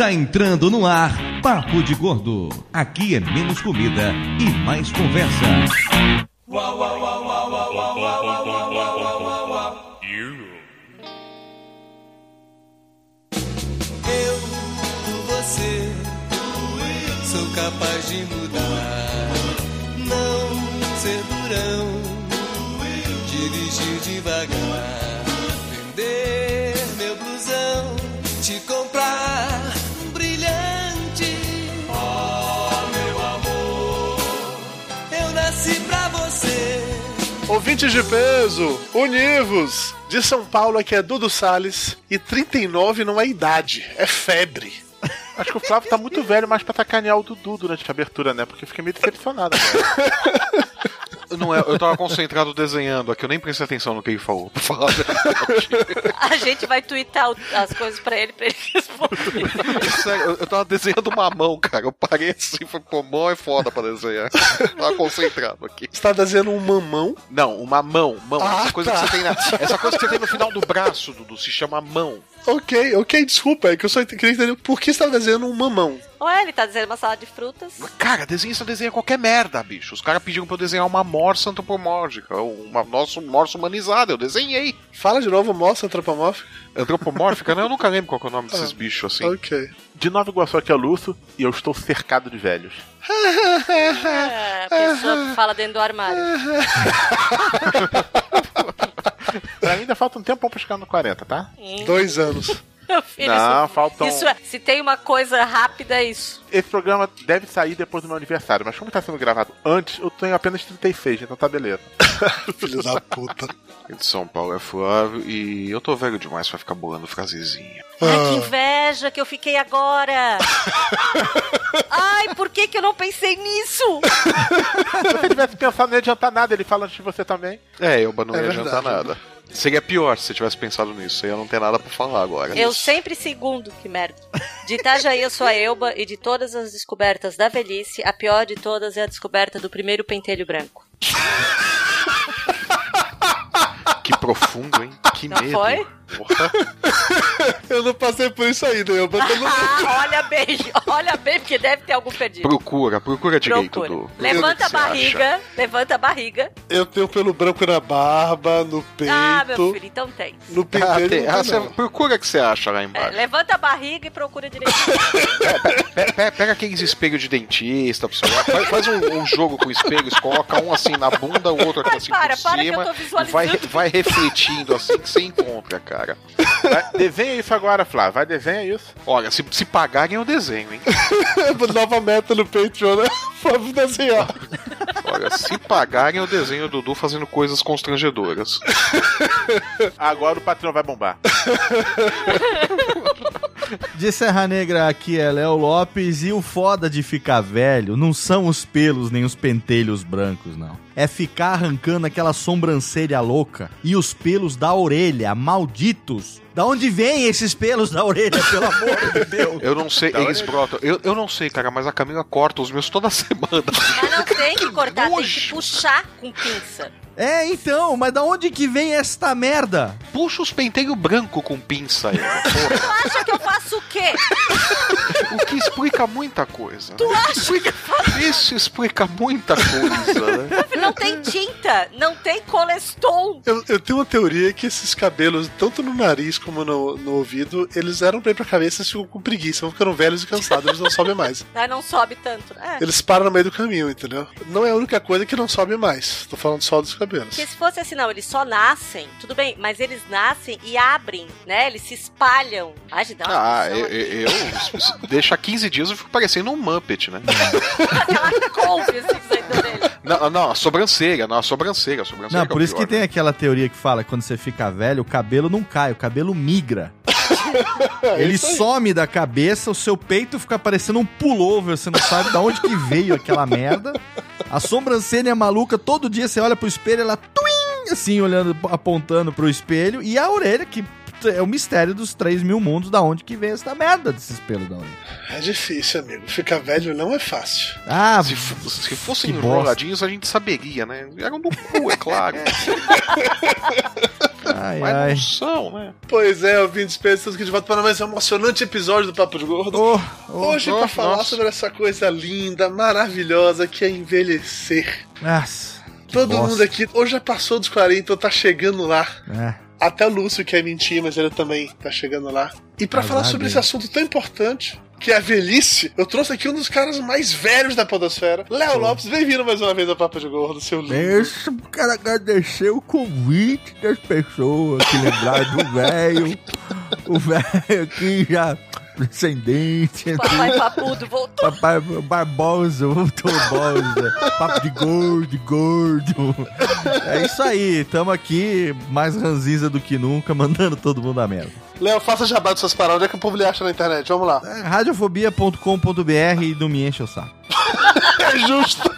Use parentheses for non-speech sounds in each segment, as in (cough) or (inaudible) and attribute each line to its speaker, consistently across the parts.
Speaker 1: Está entrando no ar Papo de Gordo. Aqui é menos comida e mais conversa.
Speaker 2: Eu, você, sou capaz de mudar. Não ser durão, dirigir devagar. Vender meu blusão, te comprar
Speaker 3: Ouvintes de peso, univos! De São Paulo aqui é Dudu Salles e 39 não é idade, é febre. Acho que o Flávio tá muito velho mais pra sacanear o Dudu durante a abertura, né? Porque eu fiquei meio decepcionado. (laughs)
Speaker 4: Não é, eu tava concentrado desenhando aqui, eu nem prestei atenção no que ele falou, pra falar a (laughs)
Speaker 5: gente vai twittar as coisas pra ele, pra ele responder. (laughs)
Speaker 4: Sério, eu, eu tava desenhando uma mão, cara. Eu parei assim, falei, pô, mão é foda pra desenhar. tava concentrado aqui.
Speaker 3: Você tá desenhando um mamão?
Speaker 4: Não, uma mão, mão.
Speaker 3: Ah,
Speaker 4: essa coisa
Speaker 3: tá.
Speaker 4: que você tem na, essa coisa que você tem no final do braço, Dudu, se chama mão.
Speaker 3: Ok, ok, desculpa, é que eu só queria entender por que você tá desenhando um mamão.
Speaker 5: Ué, ele tá dizendo uma salada de frutas.
Speaker 4: Cara, desenhista desenha qualquer merda, bicho. Os caras pediram pra eu desenhar uma morsa antropomórfica, uma nossa morsa humanizada. Eu desenhei.
Speaker 3: Fala de novo, mostra antropomórfico.
Speaker 4: Antropomórfica, né? Eu nunca lembro qual que é o nome (laughs) desses bichos assim.
Speaker 3: Ok.
Speaker 6: De Nova Iguaçu aqui é Lúcio e eu estou cercado de velhos. (laughs)
Speaker 5: É, a pessoa que fala dentro do armário. (laughs)
Speaker 6: Pra mim ainda falta um tempo pra chegar no 40, tá?
Speaker 3: Dois anos. (laughs)
Speaker 5: Meu filho,
Speaker 6: Não,
Speaker 5: isso,
Speaker 6: faltam-
Speaker 5: isso é, se tem uma coisa rápida, é isso.
Speaker 6: Esse programa deve sair depois do meu aniversário, mas como tá sendo gravado antes, eu tenho apenas 36, então tá beleza. (laughs)
Speaker 3: Filho da puta.
Speaker 4: De São Paulo é Flávio e eu tô velho demais pra ficar bolando frasezinha.
Speaker 5: Ai,
Speaker 3: Ah.
Speaker 5: que inveja que eu fiquei agora. (laughs) Ai, por que que eu não pensei nisso?
Speaker 6: Se você tivesse pensado, não ia adiantar nada, ele fala antes de você também.
Speaker 4: É, Elba não
Speaker 3: É
Speaker 4: ia
Speaker 3: verdade,
Speaker 4: adiantar nada. Seria pior se você tivesse pensado nisso. Eu não ter nada pra falar agora.
Speaker 5: Eu sempre segundo, que merda. De Itajaí eu sou a Elba e de todas as descobertas da velhice, a pior de todas é a descoberta do primeiro pentelho branco. (laughs)
Speaker 4: Que profundo, hein? Que
Speaker 5: Não
Speaker 4: medo.
Speaker 5: foi?
Speaker 4: Porra. (laughs)
Speaker 3: Eu não passei por isso ainda, eu botando.
Speaker 5: Ah, (laughs) olha bem, olha bem, porque deve ter algum perdido.
Speaker 4: Procura, procura direito
Speaker 5: Procura.
Speaker 4: do.
Speaker 5: Levanta a barriga, levanta a barriga.
Speaker 3: Eu tenho pelo branco na barba, no peito.
Speaker 5: Ah, meu filho, então tem.
Speaker 3: No
Speaker 4: acha.
Speaker 3: pentelho.
Speaker 4: Ah, tem- ah, você- procura o que você acha lá
Speaker 5: É,
Speaker 4: embaixo.
Speaker 5: levanta a barriga e procura direito. (laughs)
Speaker 4: Pe- pe- Pega, aqueles espelhos de dentista. Faz, faz um, um jogo com espelhos, coloca um assim na bunda, o outro assim
Speaker 5: para,
Speaker 4: por
Speaker 5: para que eu
Speaker 4: cima.
Speaker 5: tô visualizando.
Speaker 4: vai, vai refletindo assim que você encontra, cara.
Speaker 6: Vai, (laughs) desenha isso agora, Flávio. Vai, desenha isso.
Speaker 4: Olha, se, se pagarem eu desenho, hein? (laughs)
Speaker 3: Nova meta no Patreon, né? (laughs) Vamos desenhar.
Speaker 4: Olha, se pagarem eu desenho o Dudu fazendo coisas constrangedoras.
Speaker 6: Agora o patrão vai bombar.
Speaker 7: De Serra Negra aqui é Léo Lopes e o foda de ficar velho não são os pelos nem os pentelhos brancos, não. É ficar arrancando aquela sobrancelha louca e os pelos da orelha, malditos. Da onde vem esses pelos da orelha, pelo amor de (laughs) Deus?
Speaker 4: Eu não sei,
Speaker 6: Da
Speaker 4: eles brotam. Eu, eu não sei, cara, mas a Camila corta os meus toda (laughs) semana.
Speaker 5: Mas não tem que cortar, tem que puxar com pinça.
Speaker 7: É, então, mas da onde que vem esta merda?
Speaker 4: Puxa os penteios branco com pinça aí. Porra, (laughs)
Speaker 5: Tu acha que eu faço o quê?
Speaker 4: O que explica muita coisa.
Speaker 5: Tu acha que eu faço?
Speaker 4: Isso explica muita coisa, né?
Speaker 5: Não tem tinta, não tem coleston.
Speaker 3: Eu, eu tenho uma teoria que esses cabelos, tanto no nariz como no, no ouvido, eles eram bem pra cabeça e ficam com preguiça, vão ficando velhos e cansados, eles não sobem mais.
Speaker 5: Ah, não sobe tanto. É.
Speaker 3: Eles param no meio do caminho, entendeu? Não é a única coisa que não sobe mais. Tô falando só dos cabelos.
Speaker 5: Porque se fosse assim, não, eles só nascem, tudo bem, mas eles nascem e abrem, né? Eles se espalham. Ai, gente, dá uma
Speaker 4: Ah, eu, eu, eu- se deixa 15 dias eu fico parecendo um Muppet, né?
Speaker 5: Aquela (laughs) couve assim saindo orelha.
Speaker 4: Não, não, a sobrancelha, não, a sobrancelha, a sobrancelha.
Speaker 7: Não,
Speaker 4: é
Speaker 7: por isso que
Speaker 4: pior,
Speaker 7: tem
Speaker 4: né?
Speaker 7: aquela teoria que fala que quando você fica velho, o cabelo não cai, o cabelo migra. (laughs) Ele some da cabeça, o seu peito fica parecendo um pullover, você não sabe de onde que veio aquela merda. A sobrancelha é maluca, todo dia você olha pro espelho, ela tuim, assim, olhando, apontando pro espelho, e a orelha, que é o mistério dos 3 mil mundos, da onde que vem essa merda desses pelos da orelha.
Speaker 3: É difícil, amigo. Ficar velho não é fácil.
Speaker 7: Ah,
Speaker 4: Se, se fossem
Speaker 7: Que
Speaker 4: enroladinhos, a gente saberia, né? Eram do cu, é claro. (laughs)
Speaker 7: Ai,
Speaker 4: Mas
Speaker 7: ai.
Speaker 4: não são, né?
Speaker 3: Pois é, ouvintes, estamos aqui de volta para mais um emocionante episódio do Papo de Gordo.
Speaker 7: Oh, oh,
Speaker 3: Hoje,
Speaker 4: oh,
Speaker 3: para falar
Speaker 4: nossa.
Speaker 3: sobre essa coisa linda, maravilhosa que é envelhecer.
Speaker 7: nossa. que
Speaker 3: Todo
Speaker 7: bosta.
Speaker 3: mundo aqui hoje já passou dos 40, tá chegando lá.
Speaker 7: É.
Speaker 3: Até o Lúcio quer mentir, mas ele também tá chegando lá. E pra
Speaker 7: Azar
Speaker 3: falar sobre esse assunto tão importante, que é a velhice, eu trouxe aqui um dos caras mais velhos da podosfera, Léo Lopes. Bem-vindo mais uma vez ao Papo de Gordo, seu lindo.
Speaker 7: Deixa o cara agradecer o convite das pessoas que lembraram do (laughs) velho. O velho aqui já descendente.
Speaker 5: Papai Papudo voltou.
Speaker 7: Papai Barbosa, voltou Barbosa. Papo de gordo, gordo. É isso aí, tamo aqui mais ranziza do que nunca, mandando todo mundo a merda.
Speaker 3: Léo, faça jabá de suas paradas. Onde é que o povo lhe acha na internet? Vamos lá.
Speaker 7: É, radiofobia.com.br e não me enche o saco. (laughs)
Speaker 3: É justo.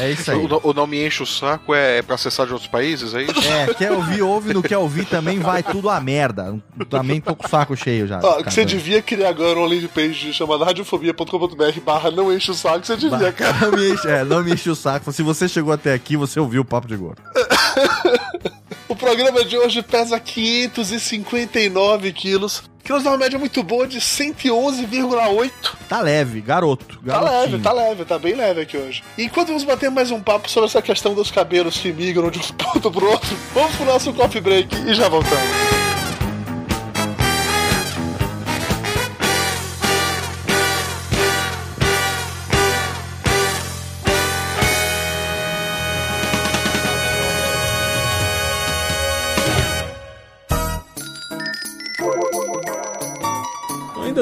Speaker 7: É isso aí.
Speaker 4: O, o não me enche o saco é pra acessar de outros países, é isso?
Speaker 7: É, quer ouvir, ouve, não quer ouvir também vai tudo a merda. Também tô com o saco cheio já.
Speaker 3: Que você devia criar agora uma landing page chamada radiofobia.com.br barra não enche o saco, você devia, cara.
Speaker 7: Não me, enche, é, não me enche o saco. Se você chegou até aqui, você ouviu o papo de gordo. (laughs)
Speaker 3: O programa de hoje pesa 559 quilos, que nos dá uma média muito boa de 111,8.
Speaker 7: Tá leve, garoto.
Speaker 3: Tá
Speaker 7: garotinho.
Speaker 3: leve, tá leve, tá bem leve aqui hoje. E enquanto vamos bater mais um papo sobre essa questão dos cabelos que migram de um (laughs) ponto pro outro, vamos pro nosso coffee break e já voltamos.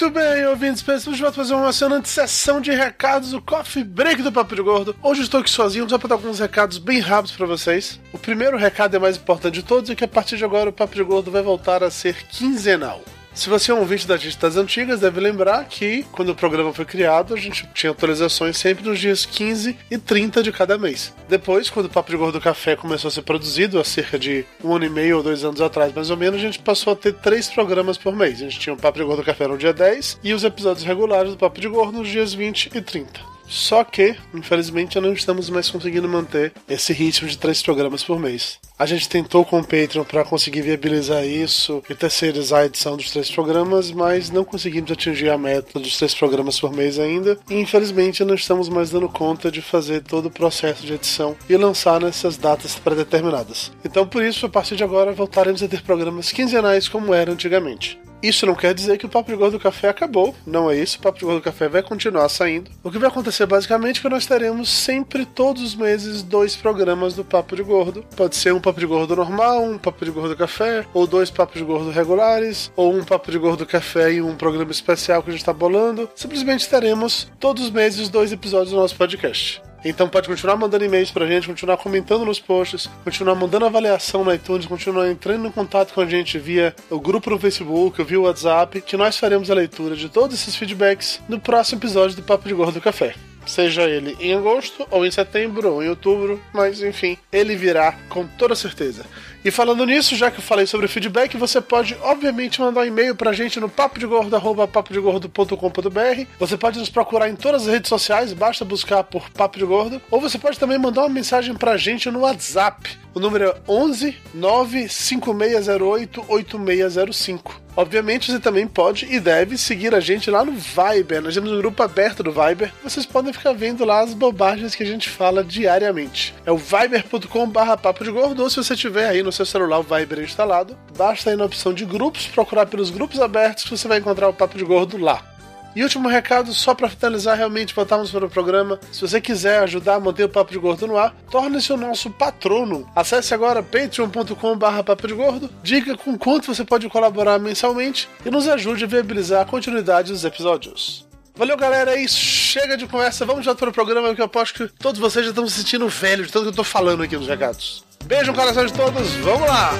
Speaker 3: Muito bem, ouvintes, estamos de volta fazer uma emocionante sessão de recados do Coffee Break do Papo de Gordo. Hoje estou aqui sozinho, só para dar alguns recados bem rápidos para vocês. O primeiro recado é mais importante de todos, é que a partir de agora o Papo de Gordo vai voltar a ser quinzenal. Se você é um ouvinte da gente das antigas, deve lembrar que quando o programa foi criado, a gente tinha atualizações sempre nos dias 15 e 30 de cada mês. Depois, quando o Papo de Gordo Café começou a ser produzido, há cerca de um ano e meio ou dois anos atrás, mais ou menos, a gente passou a ter três programas por mês. A gente tinha o Papo de Gordo Café no dia 10 e os episódios regulares do Papo de Gordo nos dias 20 e 30. Só que, infelizmente, não estamos mais conseguindo manter esse ritmo de três programas por mês. A gente tentou com o Patreon para conseguir viabilizar isso e terceirizar a edição dos três programas, mas não conseguimos atingir a meta dos três programas por mês ainda. E infelizmente não estamos mais dando conta de fazer todo o processo de edição e lançar nessas datas pré-determinadas. Então, por isso, a partir de agora, voltaremos a ter programas quinzenais como era antigamente. Isso não quer dizer que o Papo de Gordo Café acabou, não é isso. O Papo de Gordo Café vai continuar saindo. O que vai acontecer basicamente é que nós teremos sempre, todos os meses, dois programas do Papo de Gordo. Pode ser um Papo de Gordo normal, um Papo de Gordo Café, ou dois Papos de Gordo regulares, ou um Papo de Gordo Café e um programa especial que a gente está bolando. Simplesmente teremos todos os meses dois episódios do nosso podcast. Então pode continuar mandando e-mails pra gente, continuar comentando nos posts, continuar mandando avaliação no iTunes, continuar entrando em contato com a gente via o grupo no Facebook, via o WhatsApp, que nós faremos a leitura de todos esses feedbacks no próximo episódio do Papo de Gordo Café. Seja ele em agosto, ou em setembro, ou em outubro, mas enfim, ele virá com toda certeza. E falando nisso, já que eu falei sobre feedback, você pode, obviamente, mandar um e-mail pra gente no papodegordo.papodegordo.com.br. Você pode nos procurar em todas as redes sociais, basta buscar por Papo de Gordo. Ou você pode também mandar uma mensagem pra gente no WhatsApp. O número é 11 95608 8605. Obviamente, você também pode e deve seguir a gente lá no Viber. Nós temos um grupo aberto do Viber. Vocês podem ficar vendo lá as bobagens que a gente fala diariamente. É o viber.com/barra papo de gordo. Ou se você tiver aí no seu celular o Viber instalado, basta ir na opção de grupos, procurar pelos grupos abertos que você vai encontrar o papo de gordo lá. E último recado, só para finalizar realmente, voltarmos para o programa. Se você quiser ajudar a manter o Papo de Gordo no ar, torne-se o nosso patrono. Acesse agora patreon.com.br papo de gordo, diga com quanto você pode colaborar mensalmente e nos ajude a viabilizar a continuidade dos episódios. Valeu, galera. É isso. Chega de conversa. Vamos já para o programa que eu aposto que todos vocês já estão se sentindo velhos de tanto que eu tô falando aqui nos regados. Beijo no coração de todos, vamos lá!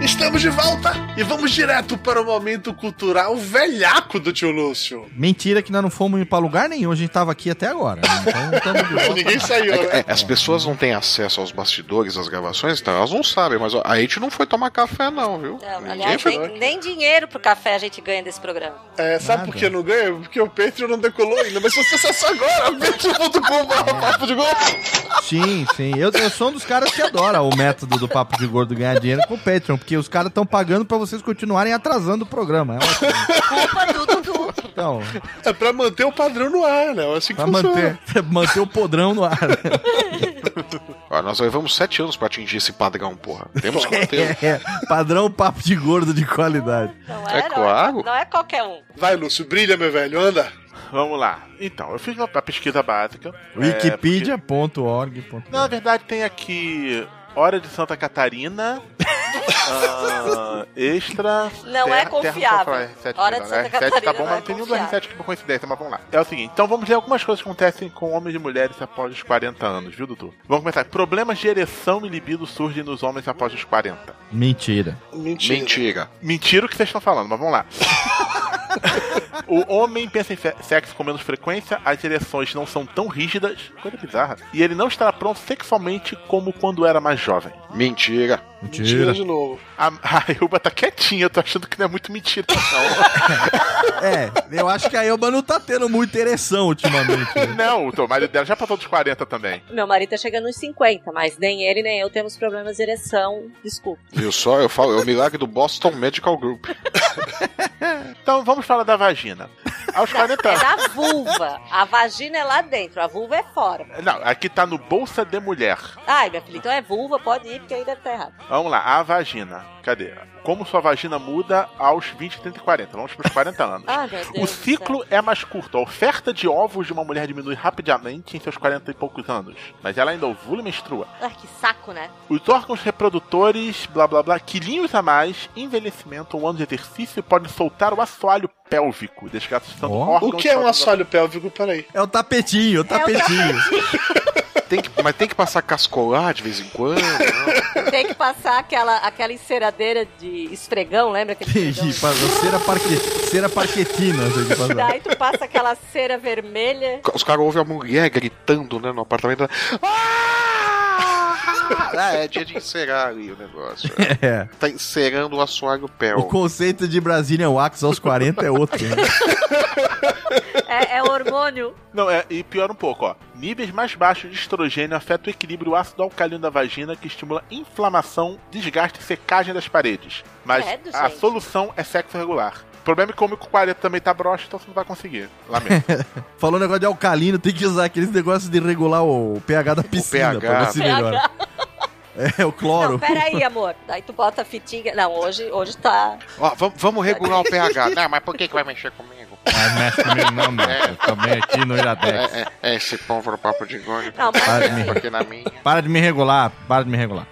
Speaker 3: Estamos de volta! E vamos direto para o momento cultural velhaco do tio Lúcio.
Speaker 7: Mentira que nós não fomos pra lugar nenhum, a gente tava aqui até agora. né? Então (laughs) volta.
Speaker 3: Ninguém saiu,
Speaker 4: É
Speaker 3: né?
Speaker 4: é, as pessoas não têm acesso aos bastidores, às gravações, então elas não sabem, mas a gente não foi tomar café, não, viu?
Speaker 5: Não,
Speaker 4: Ninguém
Speaker 5: aliás,
Speaker 4: foi.
Speaker 5: nem, nem dinheiro pro café a gente ganha desse programa.
Speaker 3: É, sabe
Speaker 7: Nada.
Speaker 3: por que não ganha? Porque o Patreon não decolou ainda. Mas se você acessar agora, patreon.com.br papo de gol.
Speaker 7: Sim, sim. Eu, eu sou um dos caras que adora o método do Papo de Gordo ganhar dinheiro com o Patreon, porque os caras estão pagando pra vocês continuarem atrasando o programa. É.
Speaker 5: Culpa Dudu.
Speaker 7: Então,
Speaker 3: É pra manter o padrão no ar, né? É assim que
Speaker 7: pra
Speaker 3: funciona.
Speaker 7: manter, (laughs) manter o podrão no ar. (laughs)
Speaker 4: Ó, nós levamos sete anos pra atingir esse padrão, porra. Temos que manter. (laughs)
Speaker 7: É, padrão Papo de Gordo de qualidade.
Speaker 5: Não
Speaker 4: É
Speaker 5: é, não,
Speaker 4: claro.
Speaker 5: não é qualquer um.
Speaker 3: Vai, Lúcio, brilha, meu velho, anda.
Speaker 6: Vamos lá. Então, eu fiz uma uma pesquisa básica. É,
Speaker 7: Wikipedia.org.
Speaker 6: porque- Não, na verdade tem aqui Hora de Santa Catarina. Ah, extra.
Speaker 5: Não é confiável.
Speaker 6: R7
Speaker 5: Hora de
Speaker 6: não,
Speaker 5: Santa
Speaker 6: R7
Speaker 5: Catarina
Speaker 6: tá bom,
Speaker 5: não
Speaker 6: mas
Speaker 5: é
Speaker 6: não tem nenhum. R7 aqui por coincidência, mas vamos lá. É o seguinte, então vamos ver algumas coisas que acontecem com homens e mulheres após os 40 anos, viu, Dudu? Vamos começar. Problemas de ereção e libido surgem nos homens após os 40.
Speaker 7: Mentira.
Speaker 3: Mentira.
Speaker 4: Mentira.
Speaker 6: Mentira o que vocês estão falando, mas vamos lá. (laughs) o homem pensa em sexo com menos frequência, as ereções não são tão rígidas, coisa bizarra, e ele não estará pronto sexualmente como quando era mais jovem.
Speaker 4: Mentira.
Speaker 3: Mentira
Speaker 7: Mentira.
Speaker 3: de novo.
Speaker 6: A, a Ilba tá quietinha, eu tô achando que não é muito mentira, não. (laughs)
Speaker 7: É, eu acho que a Elba não tá tendo muita ereção ultimamente. né?
Speaker 6: não, o marido dela já passou dos 40 também.
Speaker 5: Meu marido tá chegando nos 50, mas nem ele nem eu temos problemas de ereção. Desculpa.
Speaker 4: Viu só? Eu falo, é o milagre do Boston Medical Group. (laughs)
Speaker 6: Então vamos falar da vagina. Aos 40
Speaker 5: É
Speaker 6: anos.
Speaker 5: da vulva. A vagina é lá dentro, a vulva é fora.
Speaker 6: Não, aqui tá no Bolsa de Mulher.
Speaker 5: Ai, minha filha, então é vulva, pode ir, porque aí deve estar errado.
Speaker 6: Vamos lá, a vagina. Cadê? Como sua vagina muda aos 20, 30 e 40. Vamos pros 40 anos.
Speaker 5: Deus
Speaker 6: O ciclo é mais curto. A oferta de ovos de uma mulher diminui rapidamente em seus 40 e poucos anos. Mas ela ainda ovula e menstrua.
Speaker 5: Ai, que saco, né?
Speaker 6: Os órgãos reprodutores, blá blá blá, quilinhos a mais, envelhecimento ou um ano de exercício podem soltar o assoalho pélvico, desgastando
Speaker 7: Ó.
Speaker 6: órgãos...
Speaker 3: O que é um assoalho pélvico? Peraí.
Speaker 7: É o tapetinho, o tapetinho.
Speaker 4: Tem que, mas tem que passar cascolar de vez em quando. não?
Speaker 5: Tem que passar aquela, aquela enceradeira de esfregão, lembra aquele esfregão?
Speaker 7: faz cera, parque, cera parquetina. passar.
Speaker 5: Daí tu passa aquela cera vermelha.
Speaker 4: Os caras ouvem a mulher gritando, né, no apartamento. Ah, é dia de encerar ali o negócio. (laughs)
Speaker 7: É.
Speaker 4: Tá encerando o assoalho
Speaker 7: O
Speaker 4: pélvico.
Speaker 7: conceito de Brazilian Wax aos 40 é outro. Né? (laughs)
Speaker 5: É, é hormônio. (laughs)
Speaker 6: Não, é, e pior um pouco, ó. Níveis mais baixos de estrogênio afetam o equilíbrio ácido alcalino da vagina, que estimula inflamação, desgaste e secagem das paredes. Mas
Speaker 5: Credo,
Speaker 6: a
Speaker 5: gente.
Speaker 6: solução é sexo regular. O problema é que como com 40 também tá broxa, então você não vai conseguir. Lamento. (laughs)
Speaker 7: Falou negócio de alcalino, tem que usar aqueles negócios de regular o pH da piscina
Speaker 4: pH.
Speaker 7: pra ver se melhora. (laughs) É, o cloro.
Speaker 5: Não, peraí, amor. Daí tu bota a fitinha. Não, hoje, hoje tá.
Speaker 4: Ó, vamos, vamos regular o pH. Não, mas por que, que vai mexer comigo?
Speaker 7: Mas mexe comigo não, meu. Eu também aqui no Iradex.
Speaker 4: É, é, é esse povo do papo de gordo.
Speaker 5: Não, mas
Speaker 7: Para de
Speaker 5: assim,
Speaker 7: me-
Speaker 4: Aqui na minha.
Speaker 7: Para de me regular, para de me regular.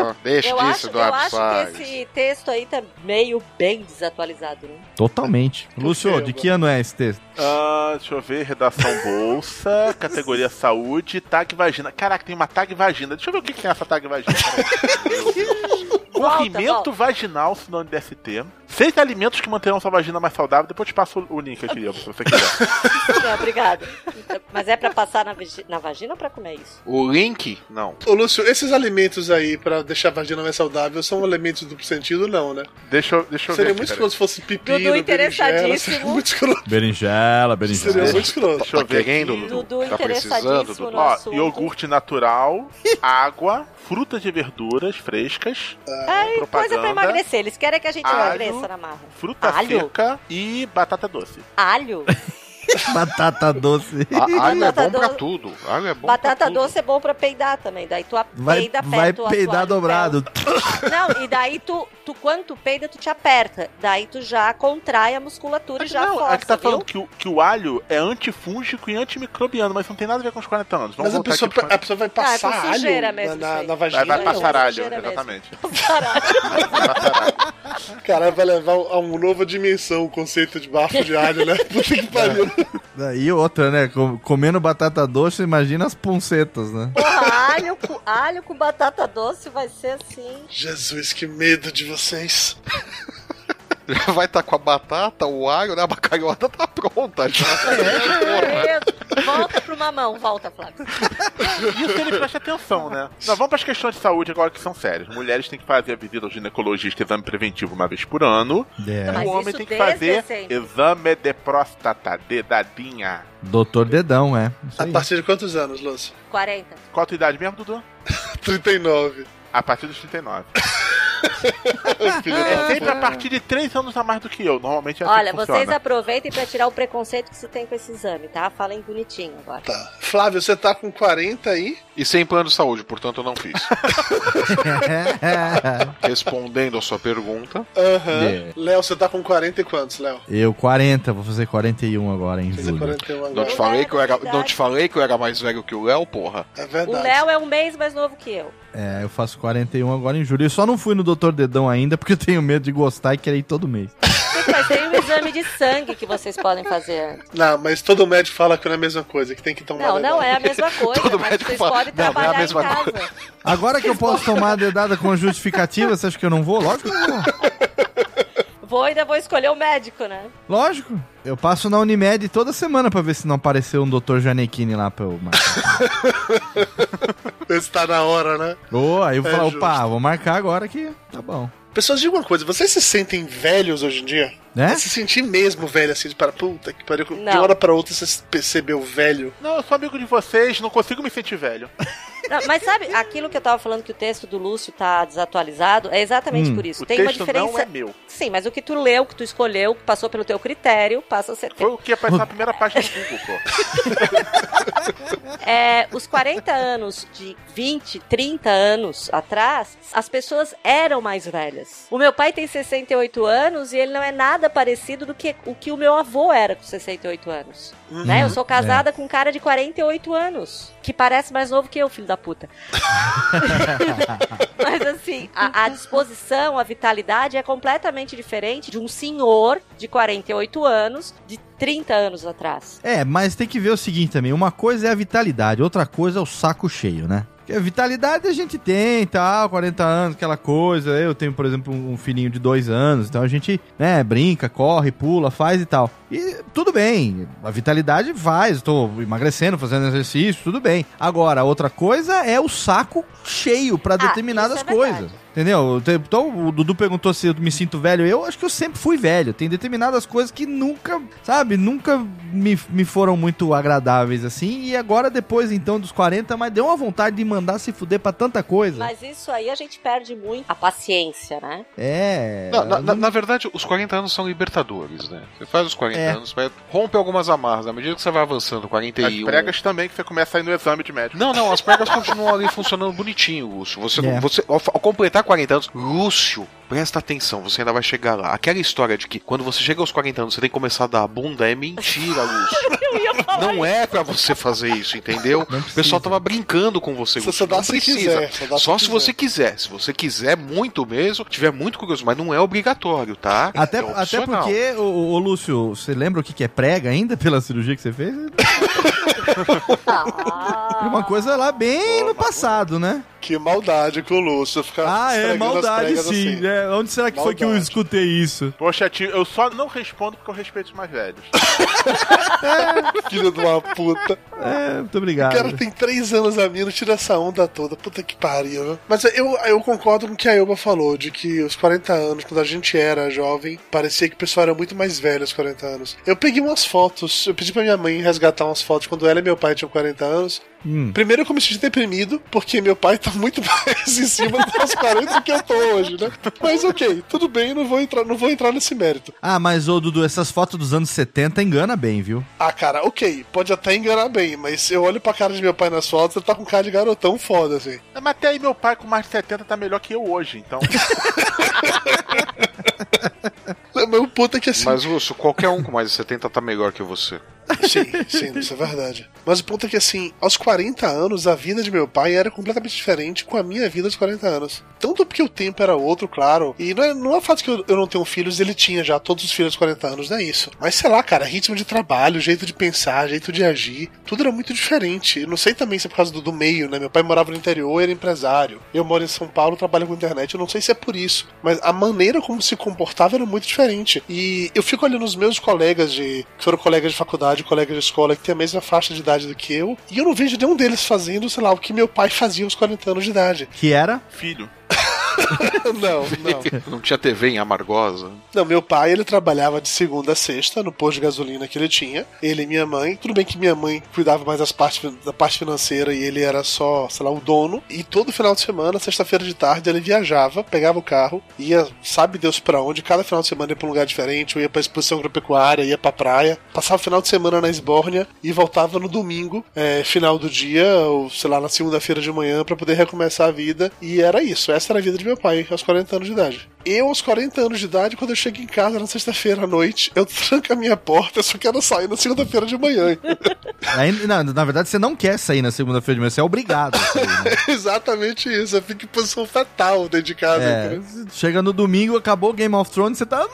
Speaker 4: Ó, deixa
Speaker 5: eu
Speaker 4: disso,
Speaker 5: acho, eu
Speaker 4: Eduardo
Speaker 5: acho
Speaker 4: Salles.
Speaker 5: que esse texto aí tá meio bem desatualizado, né?
Speaker 7: Totalmente. Lúcio, de que ano é esse texto?
Speaker 6: Ah, deixa eu ver, redação bolsa, (laughs) categoria saúde, tag vagina. Caraca, tem uma tag vagina. Deixa eu ver o que que é essa tag vagina. (laughs) Corrimento
Speaker 5: volta.
Speaker 6: vaginal, sinônimo de ST. Seis alimentos que manterão sua vagina mais saudável. Depois eu te passo o link aqui, ó, se você quiser. (laughs)
Speaker 5: Não, obrigada. Mas é pra passar na, na vagina ou pra comer isso?
Speaker 4: O link? Não.
Speaker 3: Ô, Lúcio, esses alimentos aí pra deixar a vagina mais saudável são elementos duplo sentido, não, né?
Speaker 6: Deixa eu, deixa eu
Speaker 3: Seria
Speaker 6: ver.
Speaker 3: muito
Speaker 6: aqui, peraí.
Speaker 3: escroto se fosse pepino,
Speaker 5: Dudu
Speaker 3: berinjela,
Speaker 5: interessadíssimo.
Speaker 3: seria muito escroto.
Speaker 7: Berinjela,
Speaker 3: Seria
Speaker 7: berinjela.
Speaker 3: muito escroto.
Speaker 6: Deixa eu
Speaker 4: Tá
Speaker 6: ver
Speaker 4: querendo. Dudu?
Speaker 5: Dudu
Speaker 4: Tá precisando,
Speaker 5: interessadíssimo no
Speaker 6: Ó,
Speaker 5: assunto.
Speaker 6: iogurte natural, (laughs) água, frutas e verduras frescas,
Speaker 5: Ai, coisa pra
Speaker 6: propaganda,
Speaker 5: emagrecer. Eles querem que a gente emagreça
Speaker 6: fruta
Speaker 5: Alho?
Speaker 6: seca e batata doce.
Speaker 5: Alho? (laughs) (laughs)
Speaker 7: Batata doce.
Speaker 4: A- alho é
Speaker 5: Batata
Speaker 4: bom pra tudo. Alho é bom
Speaker 5: Batata doce é bom pra peidar também. Daí tu a-
Speaker 7: Vai,
Speaker 5: peida perto.
Speaker 7: vai peidar
Speaker 5: alho
Speaker 7: dobrado.
Speaker 5: Não, e daí tu, tu, quando tu peida, tu te aperta. Daí tu já contrai a musculatura e já
Speaker 6: não,
Speaker 5: força,
Speaker 6: é que tá
Speaker 5: viu?
Speaker 6: falando que o, que o alho é antifúngico e antimicrobiano, mas não tem nada a ver com os 40 anos. Vamos
Speaker 3: Mas a pessoa, a pessoa vai
Speaker 5: Ah, é
Speaker 3: passar alho
Speaker 5: sujeira
Speaker 3: na,
Speaker 5: mesmo
Speaker 3: na,
Speaker 5: aí.
Speaker 3: na vagina.
Speaker 6: Vai, vai
Speaker 5: Não,
Speaker 6: passar alho,
Speaker 5: sujeira mesmo.
Speaker 6: exatamente. (laughs)
Speaker 3: Cara, vai levar a uma nova dimensão o conceito de bafo de alho, né? (laughs) Puta que pariu.
Speaker 7: E outra, né? Com- Comendo batata doce, imagina as puncetas, né?
Speaker 5: Porra, alho com, alho com batata doce vai ser assim.
Speaker 3: Jesus, que medo de vocês. (laughs)
Speaker 4: Vai estar com a batata, o alho, né? A bacalhota tá pronta já.
Speaker 5: É, volta pro mamão, volta, Flávio.
Speaker 6: Isso ele presta atenção, né? Nós vamos para as questões de saúde agora que são sérias. Mulheres têm que fazer a visita ao ginecologista, exame preventivo uma vez por ano.
Speaker 7: É.
Speaker 5: Mas
Speaker 6: o homem tem que fazer
Speaker 5: sempre.
Speaker 6: exame de próstata, dedadinha.
Speaker 7: Doutor Dedão, é. Isso
Speaker 3: A
Speaker 7: aí.
Speaker 3: partir de quantos anos, Lúcio?
Speaker 5: 40.
Speaker 6: Qual a tua idade mesmo, Dudu? (laughs)
Speaker 3: 39.
Speaker 6: A partir dos 39. (laughs) (laughs) É sempre a partir de 3 anos a mais do que eu. Normalmente é assim
Speaker 5: Olha,
Speaker 6: que
Speaker 5: vocês aproveitem pra tirar o preconceito que você tem com esse exame, tá? Falem bonitinho agora.
Speaker 3: Tá. Flávio, você tá com 40 aí?
Speaker 4: E sem plano de saúde, portanto eu não fiz. (laughs) Respondendo a sua pergunta,
Speaker 3: Aham.
Speaker 7: É.
Speaker 3: Léo, você tá com 40 e quantos, Léo?
Speaker 7: Eu, 40, vou fazer 41 agora em
Speaker 3: Fazer
Speaker 7: julho.
Speaker 3: 41
Speaker 4: não
Speaker 3: agora.
Speaker 4: te,
Speaker 5: Não
Speaker 4: falei
Speaker 5: é
Speaker 4: que eu era, não te falei que eu era mais velho que o Léo, porra.
Speaker 3: É
Speaker 5: O
Speaker 3: verdade.
Speaker 5: Léo é um mês mais novo que eu.
Speaker 7: É, eu faço 41 agora em julho. Eu só não fui no Doutor Dedão ainda porque eu tenho medo de gostar e querer ir todo mês.
Speaker 5: Mas tem um exame de sangue que vocês podem fazer.
Speaker 3: Não, mas todo médico fala que não é a mesma coisa, que tem que tomar
Speaker 5: Não, não é a mesma (laughs) coisa,
Speaker 4: Todo
Speaker 5: mas
Speaker 4: médico
Speaker 5: vocês
Speaker 4: fala,
Speaker 5: podem
Speaker 4: "Não, não é a mesma
Speaker 5: em casa.
Speaker 7: Agora que eu posso tomar a dedada com justificativa, você acha que eu não vou? Lógico que eu vou.
Speaker 5: Vou ainda vou escolher o médico, né?
Speaker 7: Lógico. Eu passo na Unimed toda semana pra ver se não apareceu um Dr. Janequine lá pra eu marcar. (laughs)
Speaker 3: Esse tá na hora, né?
Speaker 7: Ô, aí eu vou
Speaker 3: É
Speaker 7: falar,
Speaker 3: justo.
Speaker 7: opa, vou marcar agora que tá bom.
Speaker 3: Pessoas, diga uma coisa, vocês se sentem velhos hoje em dia?
Speaker 7: Né?
Speaker 3: Se sentir mesmo velho, assim, de para puta que pariu. De
Speaker 5: Não.
Speaker 3: hora pra outra você se percebeu velho.
Speaker 6: Não, eu sou amigo de vocês, não consigo me sentir velho. (laughs)
Speaker 5: Não, mas sabe, aquilo que eu tava falando que o texto do Lúcio tá desatualizado, é exatamente
Speaker 7: Hum.
Speaker 5: por isso.
Speaker 6: O
Speaker 5: Tem uma
Speaker 6: texto
Speaker 5: diferença.
Speaker 6: não é meu.
Speaker 5: Sim, mas o que tu leu, o que tu escolheu, que passou pelo teu critério, passa a ser
Speaker 6: Foi o que apareceu na primeira página do Google, pô. (laughs)
Speaker 5: É, os 40 anos de 20, 30 anos atrás, as pessoas eram mais velhas. O meu pai tem 68 anos e ele não é nada parecido do que o que o meu avô era com 68 anos. Né? Eu sou casada com um cara de 48 anos, que parece mais novo que eu, filho da puta. (laughs) Mas assim, a, a disposição, a vitalidade é completamente diferente de um senhor de 48 anos, de 30 anos atrás.
Speaker 7: É, mas tem que ver o seguinte também. Uma coisa é a vitalidade, outra coisa é o saco cheio, né? Vitalidade a gente tem, tal, 40 anos, aquela coisa. Eu tenho, por exemplo, um filhinho de dois anos, então a gente, né, brinca, corre, pula, faz e tal. E tudo bem, a vitalidade faz, tô emagrecendo, fazendo exercício, tudo bem. Agora, outra coisa é o saco cheio pra determinadas
Speaker 5: isso é
Speaker 7: coisas.
Speaker 5: verdade.
Speaker 7: Entendeu? Te- Então, o Dudu perguntou se eu me sinto velho. Eu acho que eu sempre fui velho. Tem determinadas coisas que nunca, sabe, nunca me, me foram muito agradáveis assim. E agora, depois então dos 40, mas deu uma vontade de mandar se fuder pra tanta coisa.
Speaker 5: Mas isso aí a gente perde muito a paciência, né?
Speaker 7: É.
Speaker 4: Não, na, na- na verdade, os 40 anos são libertadores, né? Você faz os 40
Speaker 7: É.
Speaker 4: anos, vai, rompe algumas amarras. Na medida que você vai avançando, 41.
Speaker 6: As pregas também, que você começa a ir no exame de médico.
Speaker 4: Não, não, as pregas continuam ali funcionando bonitinho, Lúcio. Você, (laughs) não-
Speaker 7: É.
Speaker 4: você ao, ao completar 40 anos, Lúcio, presta atenção, você ainda vai chegar lá. Aquela história de que quando você chega aos 40 anos, você tem que começar a dar a bunda é mentira, Lúcio. (laughs) Não é pra você fazer isso, entendeu?
Speaker 7: Não
Speaker 4: O pessoal tava brincando com você, Lúcio.
Speaker 3: só dá
Speaker 4: não
Speaker 3: se
Speaker 4: precisa.
Speaker 3: quiser, só se
Speaker 4: Só se
Speaker 3: quiser.
Speaker 4: você quiser. Se você quiser muito mesmo, tiver muito curioso, mas não é obrigatório, tá?
Speaker 7: Até,
Speaker 4: é
Speaker 7: até porque, ô, ô, Lúcio, você lembra o que que é prega ainda pela cirurgia que você fez?
Speaker 5: Ah,
Speaker 7: Uma coisa lá bem no passado, né?
Speaker 3: Que maldade com o Lúcio ficar
Speaker 7: Ah, é maldade
Speaker 3: pregas
Speaker 7: sim.
Speaker 3: assim.
Speaker 7: É, onde será que foi que eu
Speaker 3: Maldade.
Speaker 7: escutei isso?
Speaker 6: Poxa, tio, eu só não respondo porque eu respeito os mais velhos. (laughs)
Speaker 3: Filho de uma puta.
Speaker 7: É, muito
Speaker 3: O
Speaker 7: obrigado.
Speaker 3: cara tem três anos a mim, não tira essa onda toda. Puta que pariu. viu? Mas eu, eu concordo com o que a Elba falou, de que os 40 anos, quando a gente era jovem, parecia que o pessoal era muito mais velho aos 40 anos. Eu peguei umas fotos, eu pedi pra minha mãe resgatar umas fotos quando ela e meu pai tinham 40 anos.
Speaker 7: Hum.
Speaker 3: Primeiro eu comecei a deprimido, porque meu pai tá muito (laughs) mais em cima dos 40 do que eu tô hoje, né? Mas ok, tudo bem, não vou entrar, não vou entrar nesse mérito.
Speaker 7: Ah, mas ô Dudu, essas fotos dos anos 70 engana bem, viu?
Speaker 3: Ah, cara, ok, pode até enganar bem, mas eu olho pra cara de meu pai nas fotos, ele tá com cara de garotão foda, assim.
Speaker 6: Mas até aí meu pai com mais de 70 tá melhor que eu hoje, então. (laughs)
Speaker 3: Mas o puto é que assim.
Speaker 4: Mas, Lúcio, qualquer um com mais de 70 tá melhor que você.
Speaker 3: Sim, sim, isso é verdade. Mas o ponto é que, assim, aos 40 anos, a vida de meu pai era completamente diferente com a minha vida aos 40 anos. Tanto porque o tempo era outro, claro. E não é, não é o fato que eu, eu não tenho filhos, ele tinha já todos os filhos aos 40 anos, não é isso. Mas sei lá, cara, ritmo de trabalho, jeito de pensar, jeito de agir, tudo era muito diferente. Eu não sei também se é por causa do, do meio, né? Meu pai morava no interior, era empresário. Eu moro em São Paulo, trabalho com internet. Eu não sei se é por isso. Mas a maneira como se comportava era muito diferente. E eu fico olhando os meus colegas de. que foram colegas de faculdade, colegas de escola, que tem a mesma faixa de idade do que eu. E eu não vejo nenhum deles fazendo, sei lá, o que meu pai fazia aos 40 anos de idade.
Speaker 7: Que era?
Speaker 6: Filho. (laughs)
Speaker 3: não, não.
Speaker 4: Não tinha TV em Amargosa.
Speaker 3: Não, meu pai, ele trabalhava de segunda a sexta no posto de gasolina que ele tinha. Ele e minha mãe. Tudo bem que minha mãe cuidava mais das partes, da parte financeira e ele era só, sei lá, o dono. E todo final de semana, sexta-feira de tarde, ele viajava, pegava o carro, ia, sabe Deus pra onde, cada final de semana ia pra um lugar diferente, ou ia pra exposição agropecuária, ia pra praia. Passava o final de semana na Esbórnia e voltava no domingo, é, final do dia, ou sei lá, na segunda-feira de manhã, pra poder recomeçar a vida. E era isso, essa era a vida de meu pai aos 40 anos de idade. Eu, aos 40 anos de idade, quando eu chego em casa na sexta-feira à noite, eu tranco a minha porta, eu só quero sair na segunda-feira de manhã. (laughs)
Speaker 7: Aí, na, na verdade, você não quer sair na segunda-feira de manhã, você é obrigado. sair, né? (laughs)
Speaker 3: Exatamente isso, eu fico em posição fetal dentro de casa.
Speaker 7: É, chega no domingo, acabou Game of Thrones, você tá.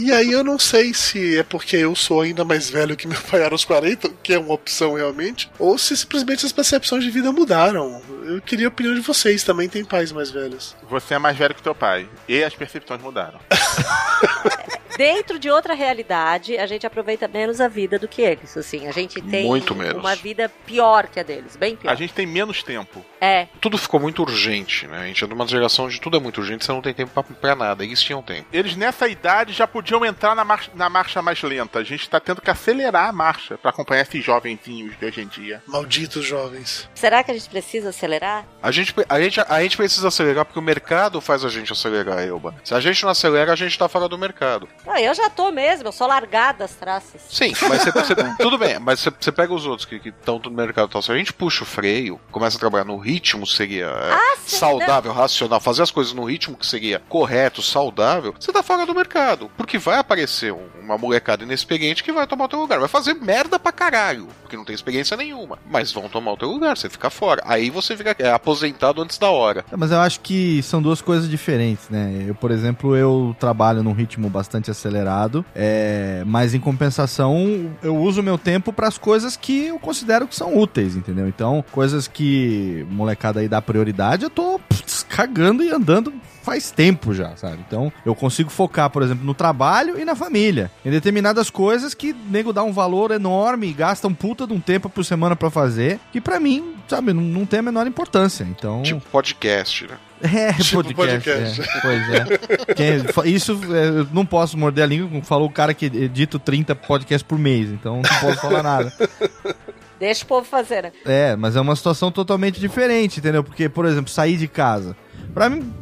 Speaker 3: E aí eu não sei se é porque eu sou ainda mais velho que meu pai era aos 40, que é uma opção realmente, ou se simplesmente as percepções de vida mudaram. Eu queria a opinião de vocês, também tem pais mais velhos.
Speaker 6: Você é mais velho que teu pai. E as percepções mudaram. (laughs)
Speaker 5: Dentro de outra realidade, a gente aproveita menos a vida do que eles. Assim, a gente tem
Speaker 4: Muito menos.
Speaker 5: uma vida pior que a deles, bem pior.
Speaker 6: A gente tem menos tempo.
Speaker 5: É,
Speaker 4: Tudo ficou muito urgente, né? A gente é de uma geração onde tudo é muito urgente, você não tem tempo pra, pra nada. Eles tinham tempo.
Speaker 6: Eles nessa idade já podiam entrar na marcha, na marcha mais lenta. A gente tá tendo que acelerar a marcha pra acompanhar esses jovenzinhos de hoje em dia.
Speaker 3: Malditos jovens.
Speaker 5: será que a gente precisa acelerar?
Speaker 4: A gente, a, gente, a gente precisa acelerar porque o mercado faz a gente acelerar, Elba. Se a gente não acelera, a gente tá fora do mercado.
Speaker 5: Ah, eu já tô mesmo, eu sou largada das traças.
Speaker 4: Sim, mas você, você- (laughs) tudo bem, mas você, você pega os outros que estão no mercado e tal. Se a gente puxa o freio, começa a trabalhar no ritmo que seria é,
Speaker 5: Ah, sim,
Speaker 4: saudável, racional, fazer as coisas no ritmo que seria correto, saudável, você tá fora do mercado. Porque vai aparecer um- uma molecada inexperiente que vai tomar o teu lugar. Vai fazer merda pra caralho, porque não tem experiência nenhuma. Mas vão tomar o teu lugar, você fica fora. Aí você fica é, aposentado antes da hora.
Speaker 7: É, Mas eu acho que são duas coisas diferentes, né? Eu, por exemplo, eu trabalho num ritmo bastante acelerado, é, mas em compensação eu uso meu tempo para as coisas que eu considero que são úteis, entendeu? Então, coisas que molecada aí dá prioridade, eu tô putz, cagando e andando faz tempo já, sabe? Então, eu consigo focar, por exemplo, no trabalho e na família. Em determinadas coisas que nego dá um valor enorme e gasta um puta de um tempo por semana pra fazer, que pra mim, sabe, não, não tem a menor importância. Então,
Speaker 4: Tipo podcast, né? (laughs)
Speaker 7: é,
Speaker 3: Tipo
Speaker 7: podcast.
Speaker 3: podcast.
Speaker 7: é, pois é. Isso é, eu não posso morder a língua, como falou o cara que edita 30 podcasts por mês, então não posso falar nada. (laughs)
Speaker 5: Deixa o povo fazer, né?
Speaker 7: É, mas é uma situação totalmente diferente, entendeu? Porque, por exemplo, sair de casa. Pra mim.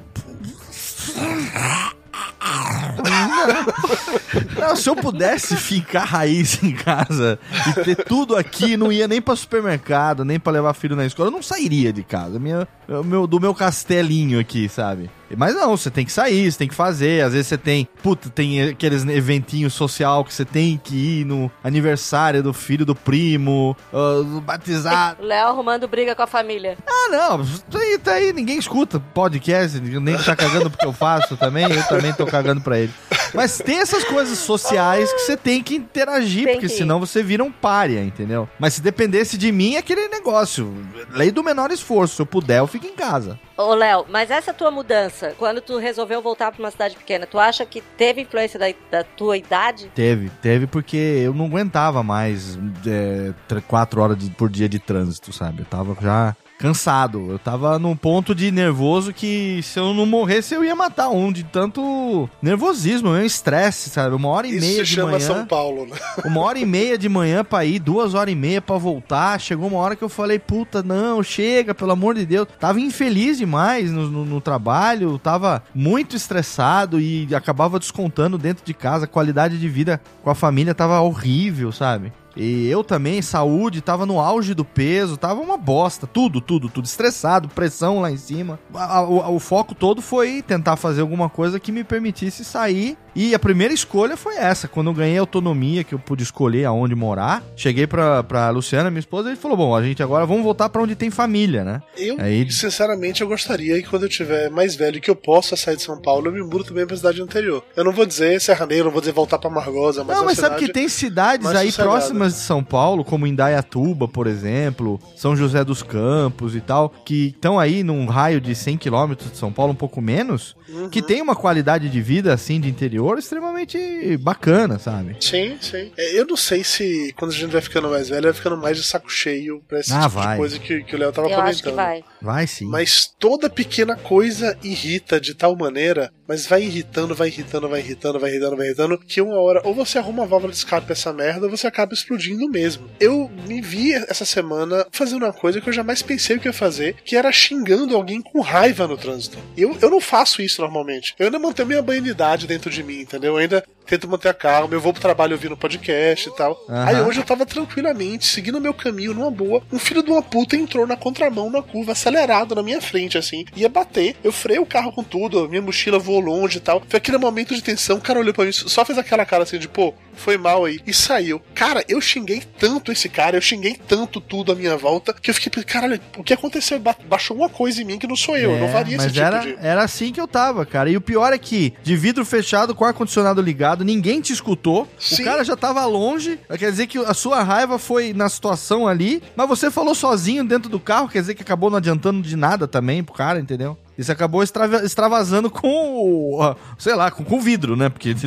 Speaker 7: Não, se eu pudesse ficar raiz em casa e ter tudo aqui, não ia nem pra supermercado, nem pra levar filho na escola, eu não sairia de casa. Minha, meu, do meu castelinho aqui, sabe? Mas não, você tem que sair, você tem que fazer. Às vezes você tem, puta, tem aqueles eventinhos social que você tem que ir no aniversário do filho do primo, no batizado.
Speaker 5: O (laughs) Léo arrumando briga com a família.
Speaker 7: Ah, não, tá aí, tá aí, ninguém escuta podcast, nem tá cagando porque eu faço também, eu também tô cagando pra ele. Mas tem essas coisas sociais que você tem que interagir,
Speaker 5: Tem
Speaker 7: porque
Speaker 5: que
Speaker 7: senão você vira um pária, entendeu? Mas se dependesse de mim, é aquele negócio, lei do menor esforço, se eu puder, eu fico em casa.
Speaker 5: Ô, Léo, mas essa tua mudança, quando tu resolveu voltar pra uma cidade pequena, tu acha que teve influência da, da tua idade?
Speaker 7: Teve, teve porque eu não aguentava mais é, tr- quatro horas de- por dia de trânsito, sabe? Eu tava já cansado. Eu tava num ponto de nervoso que se eu não morresse eu ia matar um de tanto nervosismo, meu estresse, sabe? Uma hora e
Speaker 3: Isso
Speaker 7: meia de
Speaker 3: chama
Speaker 7: manhã.
Speaker 3: São Paulo, né?
Speaker 7: Uma hora e meia de manhã pra ir, duas horas e meia pra voltar. Chegou uma hora que eu falei, puta, não, chega, pelo amor de Deus. Tava infeliz demais no, no- no trabalho, tava muito estressado e acabava descontando dentro de casa. A qualidade de vida com a família tava horrível, sabe? E eu também, saúde, tava no auge do peso, tava uma bosta, tudo, tudo, tudo. Estressado, pressão lá em cima. A- o, o foco todo foi tentar fazer alguma coisa que me permitisse sair. E a primeira escolha foi essa. Quando eu ganhei autonomia, que eu pude escolher aonde morar, cheguei pra, pra Luciana, minha esposa, e falou: Bom, a gente agora vamos voltar pra onde tem família, né?
Speaker 3: Eu,
Speaker 7: Aí-
Speaker 3: sinceramente, eu gostaria que quando eu tiver mais velho que eu possa sair de São Paulo, eu me mudo também pra cidade anterior. Eu não vou dizer Serra Negra, não vou dizer voltar pra Margosa, mas é
Speaker 7: não,
Speaker 3: uma
Speaker 7: mas sabe
Speaker 3: cidade
Speaker 7: que tem cidades aí
Speaker 3: sossegada.
Speaker 7: Próximas de São Paulo, como Indaiatuba, por exemplo, São José dos Campos e tal, que estão aí num raio de 100 quilômetros de São Paulo, um pouco menos,
Speaker 3: Uhum.
Speaker 7: que tem uma qualidade de vida assim de interior extremamente bacana, sabe?
Speaker 3: Sim, sim. É, eu não sei se quando a gente vai ficando mais velho, vai ficando mais de saco cheio pra esse
Speaker 7: Ah,
Speaker 3: tipo
Speaker 7: vai.
Speaker 3: de coisa que, que o Léo tava
Speaker 5: Eu
Speaker 3: comentando.
Speaker 5: acho que vai.
Speaker 7: Vai sim.
Speaker 3: Mas toda pequena coisa irrita de tal maneira, mas vai irritando, vai irritando, vai irritando, vai irritando, vai irritando, que uma hora ou você arruma uma válvula de escape pra essa merda, ou você acaba explodindo mesmo. Eu me vi essa semana fazendo uma coisa que eu jamais pensei que ia fazer, que era xingando alguém com raiva no trânsito. Eu, eu não faço isso normalmente. Eu ainda mantenho minha banalidade dentro de mim, entendeu? Eu ainda tento manter a calma, eu vou pro trabalho ouvindo podcast e tal.
Speaker 7: Aham.
Speaker 3: Aí hoje eu tava tranquilamente, seguindo o meu caminho numa boa. Um filho de uma puta entrou na contramão na curva, acelerado na minha frente, assim. Ia bater. Eu freiei o carro com tudo, minha mochila voou longe e tal. Foi aquele momento de tensão, o cara olhou pra mim, só fez aquela cara assim de, pô, foi mal aí. E saiu. Cara, eu xinguei tanto esse cara, eu xinguei tanto tudo à minha volta, que eu fiquei, pensando, caralho, o que aconteceu? Ba- Baixou uma coisa em mim que não sou eu, eu não
Speaker 7: É,
Speaker 3: faria esse
Speaker 7: mas
Speaker 3: tipo
Speaker 7: era,
Speaker 3: de.
Speaker 7: era assim que eu tava, cara. E o pior é que, de vidro fechado, com ar-condicionado ligado, ninguém te escutou.
Speaker 3: Sim.
Speaker 7: O cara já tava longe. Quer dizer que a sua raiva foi na situação ali. Mas você falou sozinho dentro do carro. Quer dizer que acabou não adiantando de nada também pro cara, entendeu? Isso acabou extrava- extravasando com o. Sei lá, com com o vidro, né? Porque. (laughs)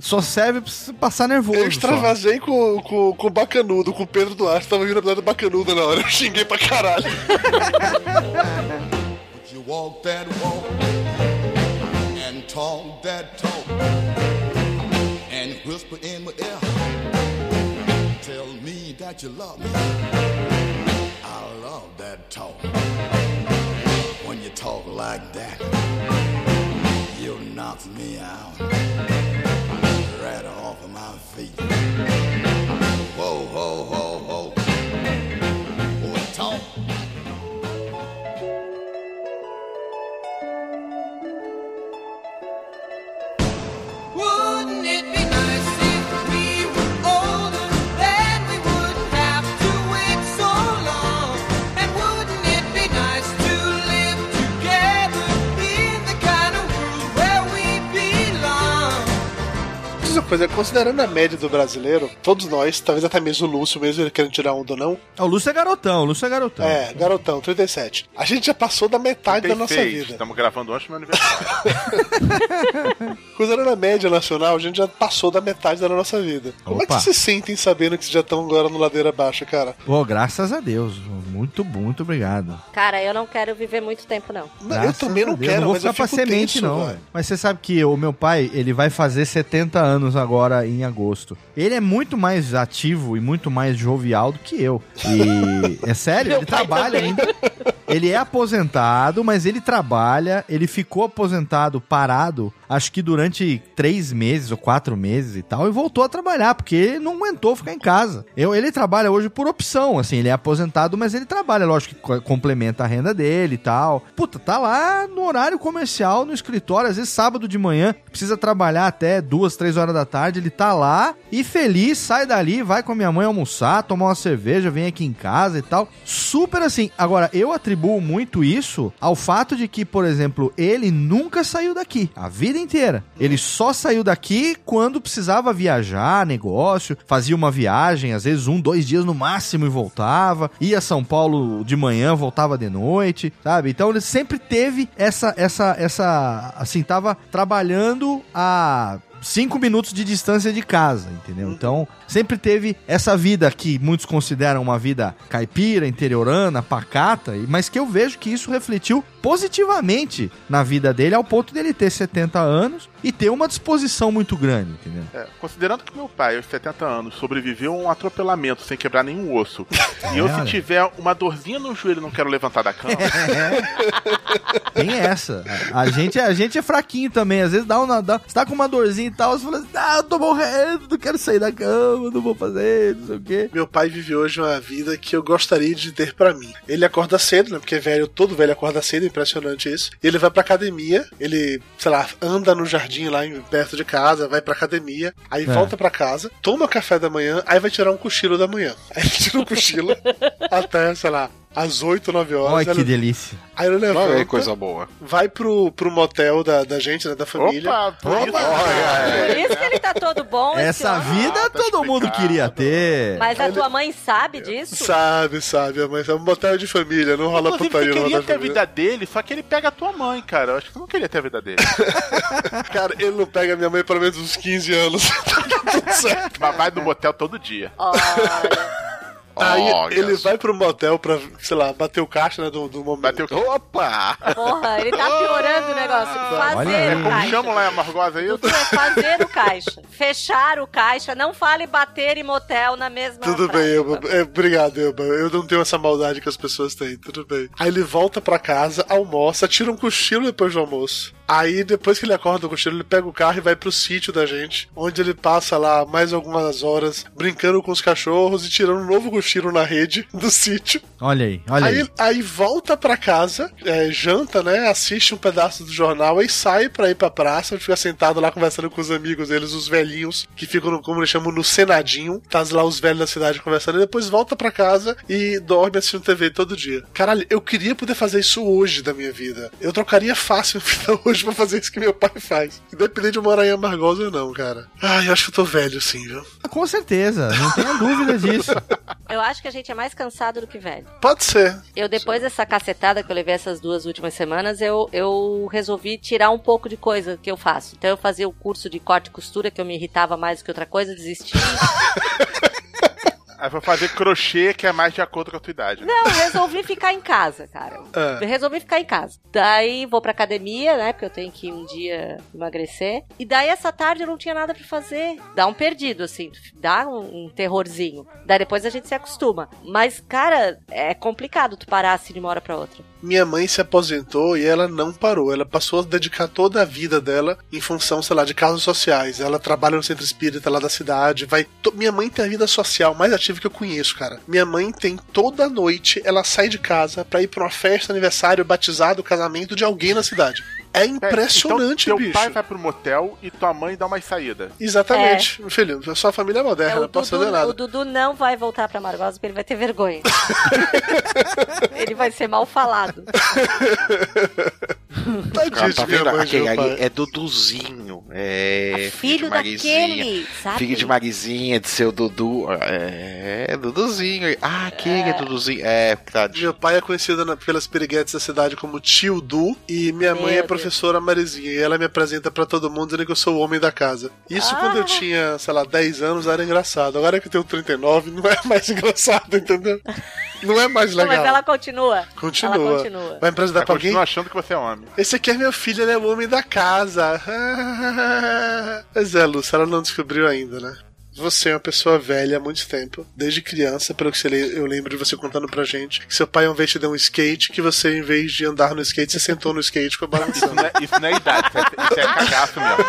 Speaker 7: Só serve pra você passar nervoso.
Speaker 3: Eu
Speaker 7: só.
Speaker 3: extravasei com, com, com o Bacanudo, com o Pedro Duarte, tava vindo a episódio do Bacanudo na hora, eu xinguei pra caralho.
Speaker 2: You walk that walk and talk that talk whisper in my ear. Tell me that you love me. I love that talk. When you talk like that, you knock me out
Speaker 3: coisa, considerando a média do brasileiro, todos nós, talvez até mesmo o Lúcio, mesmo ele querendo tirar onda ou não,
Speaker 7: Ah, O Lúcio é garotão, o Lúcio é garotão.
Speaker 3: é, garotão, 37. A gente já passou da metade da nossa vida.
Speaker 6: Estamos gravando antes do meu aniversário. (laughs)
Speaker 3: Considerando a média nacional, a gente já passou da metade da nossa vida. Como é que
Speaker 7: Opa.
Speaker 3: vocês se sentem sabendo que vocês já estão agora no ladeira baixa, cara?
Speaker 7: Pô, graças a Deus. Muito, muito obrigado.
Speaker 5: Cara, eu não quero viver muito tempo, não.
Speaker 3: Não, eu também não
Speaker 7: Deus,
Speaker 3: quero,
Speaker 7: não vou
Speaker 3: mas eu
Speaker 7: ficar pra
Speaker 3: fico
Speaker 7: semente,
Speaker 3: tenso,
Speaker 7: não.
Speaker 3: velho.
Speaker 7: Mas você sabe que o meu pai, ele vai fazer 70 anos agora em agosto. Ele é muito mais ativo e muito mais jovial do que eu. E é sério, ele trabalha ainda. Ele é aposentado, mas ele trabalha. Ele ficou aposentado, parado, acho que durante três meses ou quatro meses e tal, e voltou a trabalhar, porque não aguentou ficar em casa. Eu, ele trabalha hoje por opção, assim, ele é aposentado, mas ele trabalha, lógico que co- complementa a renda dele e tal. Puta, tá lá no horário comercial, no escritório, às vezes sábado de manhã, precisa trabalhar até duas, três horas da tarde, ele tá lá e feliz, sai dali, vai com a minha mãe almoçar, tomar uma cerveja, vem aqui em casa e tal. Super assim. Agora, eu atribuo muito isso ao fato de que, por exemplo, ele nunca saiu daqui, a vida inteira. Ele só saiu daqui quando precisava viajar, negócio, fazia uma viagem, às vezes um, dois dias no máximo e voltava. Ia a São Paulo de manhã, voltava de noite, sabe? Então ele sempre teve essa, essa, essa, assim, tava trabalhando a cinco minutos de distância de casa, entendeu? Então, sempre teve essa vida que muitos consideram uma vida caipira, interiorana, pacata, mas que eu vejo que isso refletiu positivamente na vida dele, ao ponto dele ter 70 anos e ter uma disposição muito grande, entendeu?
Speaker 6: É, considerando que meu pai, aos 70 anos, sobreviveu a um atropelamento sem quebrar nenhum osso, e eu, se
Speaker 7: olha.
Speaker 6: tiver uma dorzinha no joelho não quero levantar da cama, (laughs)
Speaker 7: Tem essa. A gente, a gente é fraquinho também. Às vezes dá uma. Dá, você tá com uma dorzinha e tal, você fala assim: ah, eu tô morrendo, não quero sair da cama, não vou fazer, não sei o quê.
Speaker 3: Meu pai vive hoje uma vida que eu gostaria de ter pra mim. Ele acorda cedo, né? Porque velho, todo velho acorda cedo, é impressionante isso. E ele vai pra academia, ele, sei lá, anda no jardim lá em- perto de casa, vai pra academia, aí
Speaker 7: É.
Speaker 3: volta pra casa, toma café da manhã, aí vai tirar um cochilo da manhã. Aí ele tira um cochilo (laughs) até, sei lá, às 8, 9 horas.
Speaker 7: Olha que
Speaker 3: ele-
Speaker 7: delícia.
Speaker 3: Aí ele levanta,
Speaker 4: Olha coisa boa.
Speaker 3: vai pro, pro motel da, da gente, né? Da família.
Speaker 6: Opa, por isso-
Speaker 5: Por isso que ele tá todo bom. esse
Speaker 7: Essa vida todo mundo queria ter.
Speaker 5: Mas a tua mãe sabe disso?
Speaker 3: Sabe, sabe, mas é um motel de família, não rola
Speaker 6: Inclusive,
Speaker 3: putaria no
Speaker 6: queria ter a vida dele, só que ele pega a tua mãe, cara. Eu acho que você não queria ter a vida dele. (laughs)
Speaker 3: Cara, ele não pega minha mãe pelo menos uns 15 anos. (laughs) Tá tudo certo.
Speaker 6: Mas vai no motel todo dia.
Speaker 3: Aí
Speaker 4: Olha
Speaker 3: ele vai pro motel pra, sei lá, bater o caixa, né, do, do momento.
Speaker 6: Bateu
Speaker 4: Opa!
Speaker 5: Porra, ele tá piorando o negócio.
Speaker 7: Olha
Speaker 5: Fazer
Speaker 7: aí.
Speaker 5: o caixa.
Speaker 6: chamam lá em Amargosa isso?
Speaker 5: Dudu é fazer o caixa. Fechar o caixa. Não fale bater em motel na mesma
Speaker 3: Tudo
Speaker 5: frase.
Speaker 3: bem, Elba. É, obrigado, Elba. Eu não tenho essa maldade que as pessoas têm, tudo bem. Aí ele volta pra casa, almoça, tira um cochilo depois do almoço. Aí, depois que ele acorda do cochilo, ele pega o carro e vai pro sítio da gente, onde ele passa lá mais algumas horas brincando com os cachorros e tirando um novo cochilo na rede do sítio.
Speaker 7: Olha aí, olha aí.
Speaker 3: Aí, aí volta pra casa, é, janta, né? Assiste um pedaço do jornal aí sai pra ir pra praça, fica sentado lá conversando com os amigos eles, os velhinhos, que ficam, no, como eles chamam, no Senadinho. Tá lá os velhos da cidade conversando, e depois volta pra casa e dorme assistindo TV todo dia. Caralho, eu queria poder fazer isso hoje da minha vida. Eu trocaria fácil (laughs) hoje pra fazer isso que meu pai faz. Independente de eu morar em Amargosa ou não, cara. Ai, eu acho que eu tô velho sim, viu?
Speaker 7: Com certeza, não tenha dúvida disso. (laughs)
Speaker 5: Eu acho que a gente é mais cansado do que velho.
Speaker 3: Pode ser.
Speaker 5: Eu, depois dessa cacetada que eu levei essas duas últimas semanas, eu, eu resolvi tirar um pouco de coisa que eu faço. Então eu fazia o curso de corte e costura, que eu me irritava mais do que outra coisa, desisti. (laughs)
Speaker 6: Aí vai fazer crochê, que é mais de acordo com a tua idade. né?
Speaker 5: Não, eu resolvi ficar em casa, cara.
Speaker 3: Ah.
Speaker 5: Eu resolvi ficar em casa. Daí vou pra academia, né? Porque eu tenho que um dia emagrecer. E daí essa tarde eu não tinha nada pra fazer. Dá um perdido, assim. Dá um, um terrorzinho. Daí depois a gente se acostuma. Mas, cara, é complicado tu parar assim de uma hora pra outra.
Speaker 3: Minha mãe se aposentou e ela não parou. Ela passou a dedicar toda a vida dela em função, sei lá, de causas sociais. Ela trabalha no centro espírita lá da cidade. Vai. Minha mãe tem a vida social mais ativa que eu conheço, cara. Minha mãe tem toda noite, ela sai de casa pra ir pra uma festa, aniversário, batizado, casamento de alguém na cidade. É impressionante,
Speaker 6: então,
Speaker 3: bicho.
Speaker 6: Teu pai vai pro motel e tua mãe dá uma saída.
Speaker 3: Exatamente, meu filho. Sua família é moderna,
Speaker 5: É,
Speaker 3: não posso fazer
Speaker 5: o
Speaker 3: nada.
Speaker 5: Dudu não vai voltar pra Margosa porque ele vai ter vergonha. (laughs) ele vai ser mal falado. (laughs)
Speaker 3: Tadinho (laughs)
Speaker 4: tá
Speaker 3: minha
Speaker 4: vendo? Aquele ali é Duduzinho. É.
Speaker 5: Filho daquele, sabe?
Speaker 4: Filho de Marizinha, de seu Dudu. É, Duduzinho. Ah, aquele é Duduzinho. É, verdade.
Speaker 3: Meu pai é conhecido na- pelas piriguetes da cidade como Tio Du e minha
Speaker 5: Meu
Speaker 3: mãe é
Speaker 5: Deus.
Speaker 3: professora Marizinha e ela me apresenta pra todo mundo dizendo que eu sou o homem da casa. Isso quando eu tinha, sei lá, 10 anos era engraçado. Agora que eu tenho 39 não é mais (laughs) engraçado, entendeu? Não é mais
Speaker 5: Não,
Speaker 3: legal.
Speaker 5: mas ela continua.
Speaker 3: Continua.
Speaker 5: Ela continua.
Speaker 3: Vai me apresentar
Speaker 6: Ela
Speaker 3: pra alguém?
Speaker 6: continua achando que você é homem.
Speaker 3: Esse aqui é meu filho, ele é o homem da casa. (laughs) Pois é, Lúcia, ela não descobriu ainda, né? Você é uma pessoa velha há muito tempo, desde criança, pelo que eu lembro de você contando pra gente, que seu pai uma vez te deu um skate, que você, em vez de andar no skate, você sentou no skate com a (laughs) balançando.
Speaker 6: Não é- isso não é idade, isso é, isso é cagaço mesmo.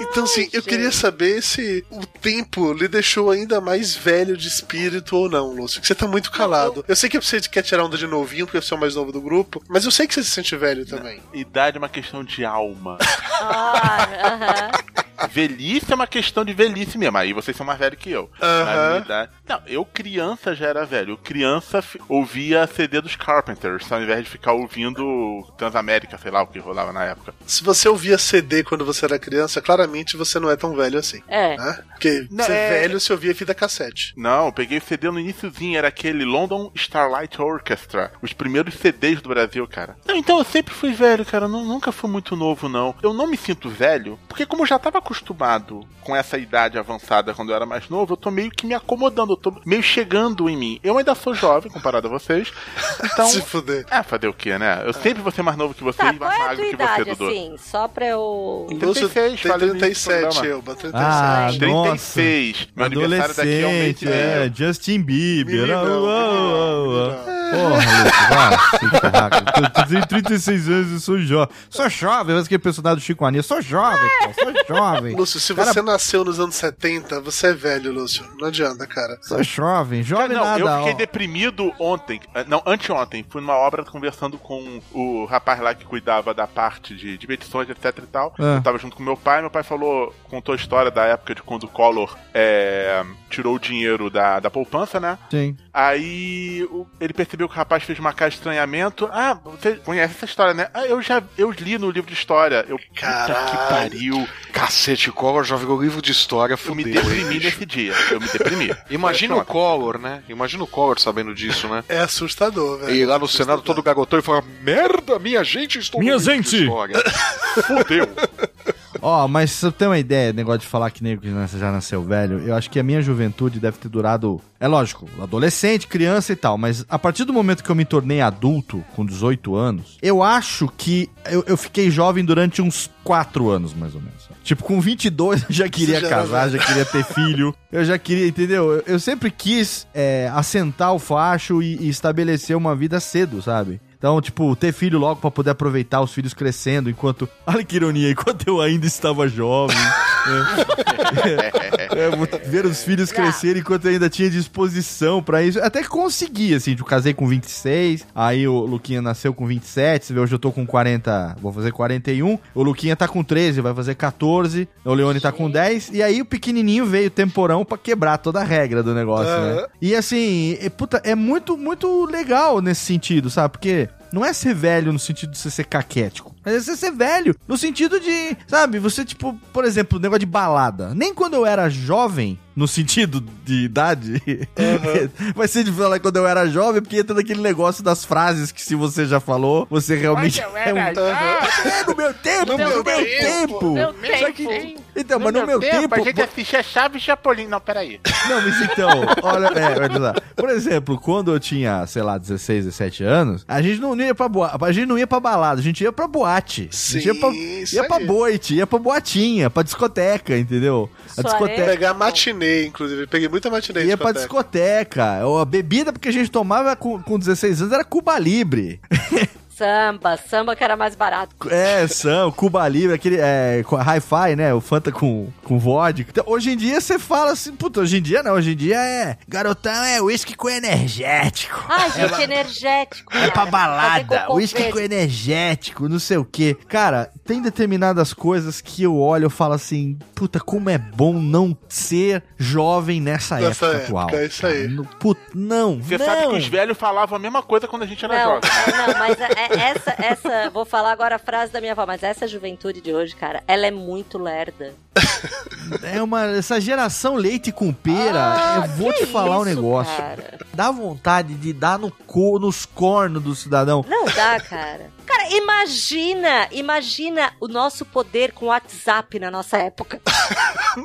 Speaker 3: Então, assim, eu queria saber se o tempo lhe deixou ainda mais velho de espírito ou não, Lúcio. Que você tá muito calado. Eu sei que você quer tirar onda de novinho, porque você é o mais novo do grupo, mas eu sei que você se sente velho também.
Speaker 6: Idade é uma questão de alma.
Speaker 5: Ah, aham. (laughs)
Speaker 6: Velhice é uma questão de velhice mesmo. Aí vocês são mais velhos que eu. Idade- Não, eu criança já era velho. Eu criança ouvia CD dos Carpenters, ao invés de ficar ouvindo Transamérica, sei lá o que rolava na época.
Speaker 3: Se você ouvia CD quando você era criança, claramente você não é tão velho assim.
Speaker 5: É.
Speaker 3: Né? Porque
Speaker 6: Não,
Speaker 3: ser
Speaker 6: é-
Speaker 3: velho se ouvia fita cassete.
Speaker 6: Não, eu peguei o CD no iníciozinho, era aquele London Starlight Orchestra. Os primeiros CDs do Brasil, cara. Não, então eu sempre fui velho, cara. nunca fui muito novo, não. Eu não me sinto velho, porque como eu já tava acostumado com essa idade avançada quando eu era mais novo, eu tô meio que me acomodando, eu tô meio chegando em mim. Eu ainda sou jovem comparado a vocês. (laughs) Então.
Speaker 8: Se fuder.
Speaker 6: É, fazer o quê, né? Eu sempre vou ser mais novo que vocês
Speaker 5: Tá,
Speaker 6: e
Speaker 5: qual
Speaker 6: mais
Speaker 5: é a
Speaker 6: magro
Speaker 5: tua
Speaker 6: que você,
Speaker 5: idade,
Speaker 6: Dudu.
Speaker 5: assim? Só pra eu...
Speaker 8: Lúcio
Speaker 6: 36,
Speaker 8: tem
Speaker 6: falei no início do
Speaker 8: 37,
Speaker 6: programa.
Speaker 8: Elba. 37.
Speaker 7: Ah,
Speaker 6: 36. Meu aniversário daqui a um mês
Speaker 7: é, Justin Bieber.
Speaker 8: Meninão,
Speaker 7: Ah, uau, uau, uau. Porra, Lúcio, vai se ferrar, cara. Eu tenho 36 anos e sou jovem. Sou jovem, mas aquele personagem do Chico Aninha. Sou jovem, pô, sou jovem.
Speaker 8: Lúcio, se
Speaker 7: Cara-
Speaker 8: você nasceu nos anos 70, você é velho, Lúcio. Não adianta, cara.
Speaker 7: Sou jovem, jovem
Speaker 6: não,
Speaker 7: nada.
Speaker 6: eu fiquei
Speaker 7: ó.
Speaker 6: deprimido ontem. eh, Não, anteontem. Fui numa obra conversando com o rapaz lá que cuidava da parte de, de petições, etc e tal.
Speaker 7: Ah.
Speaker 6: Eu tava junto com meu pai. Meu pai falou, contou a história da época de quando o Collor eh, tirou o dinheiro da, da poupança, né?
Speaker 7: Sim.
Speaker 6: Aí ele percebeu que o rapaz fez uma cara de estranhamento. Ah, você conhece essa história, né? Ah, eu já eu li no livro de história. Eu, puta que
Speaker 8: Caralho.
Speaker 6: pariu.
Speaker 4: Cacete, o Collor já virou livro de história,
Speaker 6: Eu me
Speaker 4: fudeu.
Speaker 6: deprimi
Speaker 4: hein,
Speaker 6: nesse dia. Eu me deprimi. (laughs)
Speaker 4: Imagina o. Collor, né? Imagina o Collor sabendo disso, né?
Speaker 8: É assustador, velho.
Speaker 4: E lá no Senado todo garotão e fala: Merda, minha gente, estou
Speaker 9: Minha gente!
Speaker 4: história." (laughs) Fudeu.
Speaker 7: Ó, mas se você tem uma ideia, negócio de falar que nego já nasceu velho, eu acho que a minha juventude deve ter durado. É lógico, adolescente, criança e tal, mas a partir do momento que eu me tornei adulto, com 18 anos, eu acho que eu, eu fiquei jovem durante uns 4 anos, mais ou menos. Tipo, com 22 eu já queria
Speaker 8: já
Speaker 7: casar, já queria ter filho, eu já queria, entendeu? Eu, eu sempre quis é, assentar o facho e, e estabelecer uma vida cedo, sabe? Então, tipo, ter filho logo pra poder aproveitar os filhos crescendo enquanto. (laughs) Olha que ironia, enquanto eu ainda estava jovem. (laughs) É, vou ver os filhos crescerem enquanto eu ainda tinha disposição pra isso. Até que consegui, assim, tipo, casei com 26, aí o Luquinha nasceu com 27, você vê, hoje eu tô com 40, vou fazer 41, o Luquinha tá com 13, vai fazer 14, o Leone tá com 10, e aí o pequenininho veio temporão pra quebrar toda a regra do negócio, né?
Speaker 8: Aham.
Speaker 7: E assim, é, puta, é muito, muito legal nesse sentido, sabe? Porque não é ser velho no sentido de você ser caquético. Mas é ser velho no sentido de, sabe, você, tipo, por exemplo, negócio de balada. Nem quando eu era jovem, no sentido de idade, (laughs) vai ser de falar quando eu era jovem, porque entra naquele negócio das frases que se você já falou, você realmente é um... É, no meu tempo, no meu, tempo.
Speaker 5: Meu
Speaker 7: Só que-
Speaker 5: tempo.
Speaker 7: então, mas no meu tempo...
Speaker 6: a gente assistia Chaves e Chapolin. Não, peraí.
Speaker 7: Não, mas então, olha, é, olha lá. Por exemplo, quando eu tinha, sei lá, 16, 17 anos, a gente não ia pra boate, a gente não ia pra balada, a gente ia pra boate. a gente ia pra,
Speaker 8: Sim,
Speaker 7: ia pra boite, ia pra boatinha, pra discoteca, entendeu? A discoteca.
Speaker 8: Pegar matinê, inclusive. Peguei muita matinê.
Speaker 7: Ia pra
Speaker 8: discoteca.
Speaker 7: discoteca. A bebida porque a gente tomava com, com 16 anos era Cuba Libre. (laughs)
Speaker 5: Samba, samba que era mais barato.
Speaker 7: É, Sam, Cuba Libre, aquele é, Hi-Fi, né? O Fanta com, com vodka. Então, hoje em dia você fala assim, puta, hoje em dia não, hoje em dia é. Garotão é uísque com energético.
Speaker 5: Ai, gente, energético.
Speaker 7: É pra balada, uísque com energético, não sei o quê. Cara, tem determinadas coisas que eu olho e falo assim, puta, como é bom não ser jovem nessa,
Speaker 8: Nessa
Speaker 7: época,
Speaker 8: época,
Speaker 7: atual.
Speaker 8: é isso aí.
Speaker 7: Puta, não,
Speaker 6: Você
Speaker 7: não.
Speaker 6: sabe que os velhos falavam a mesma coisa quando a gente era
Speaker 5: Não,
Speaker 6: jovem.
Speaker 5: é, não, mas é- é essa, essa, vou falar agora a frase da minha avó, mas essa juventude de hoje, cara, ela é muito lerda.
Speaker 7: É uma, essa geração leite com pera,
Speaker 5: Ah,
Speaker 7: eu vou te falar um
Speaker 5: isso,
Speaker 7: negócio.
Speaker 5: cara?
Speaker 7: Dá vontade de dar no co, nos cornos do cidadão.
Speaker 5: Não dá, cara. Cara, imagina, imagina o nosso poder com o WhatsApp na nossa época. (laughs)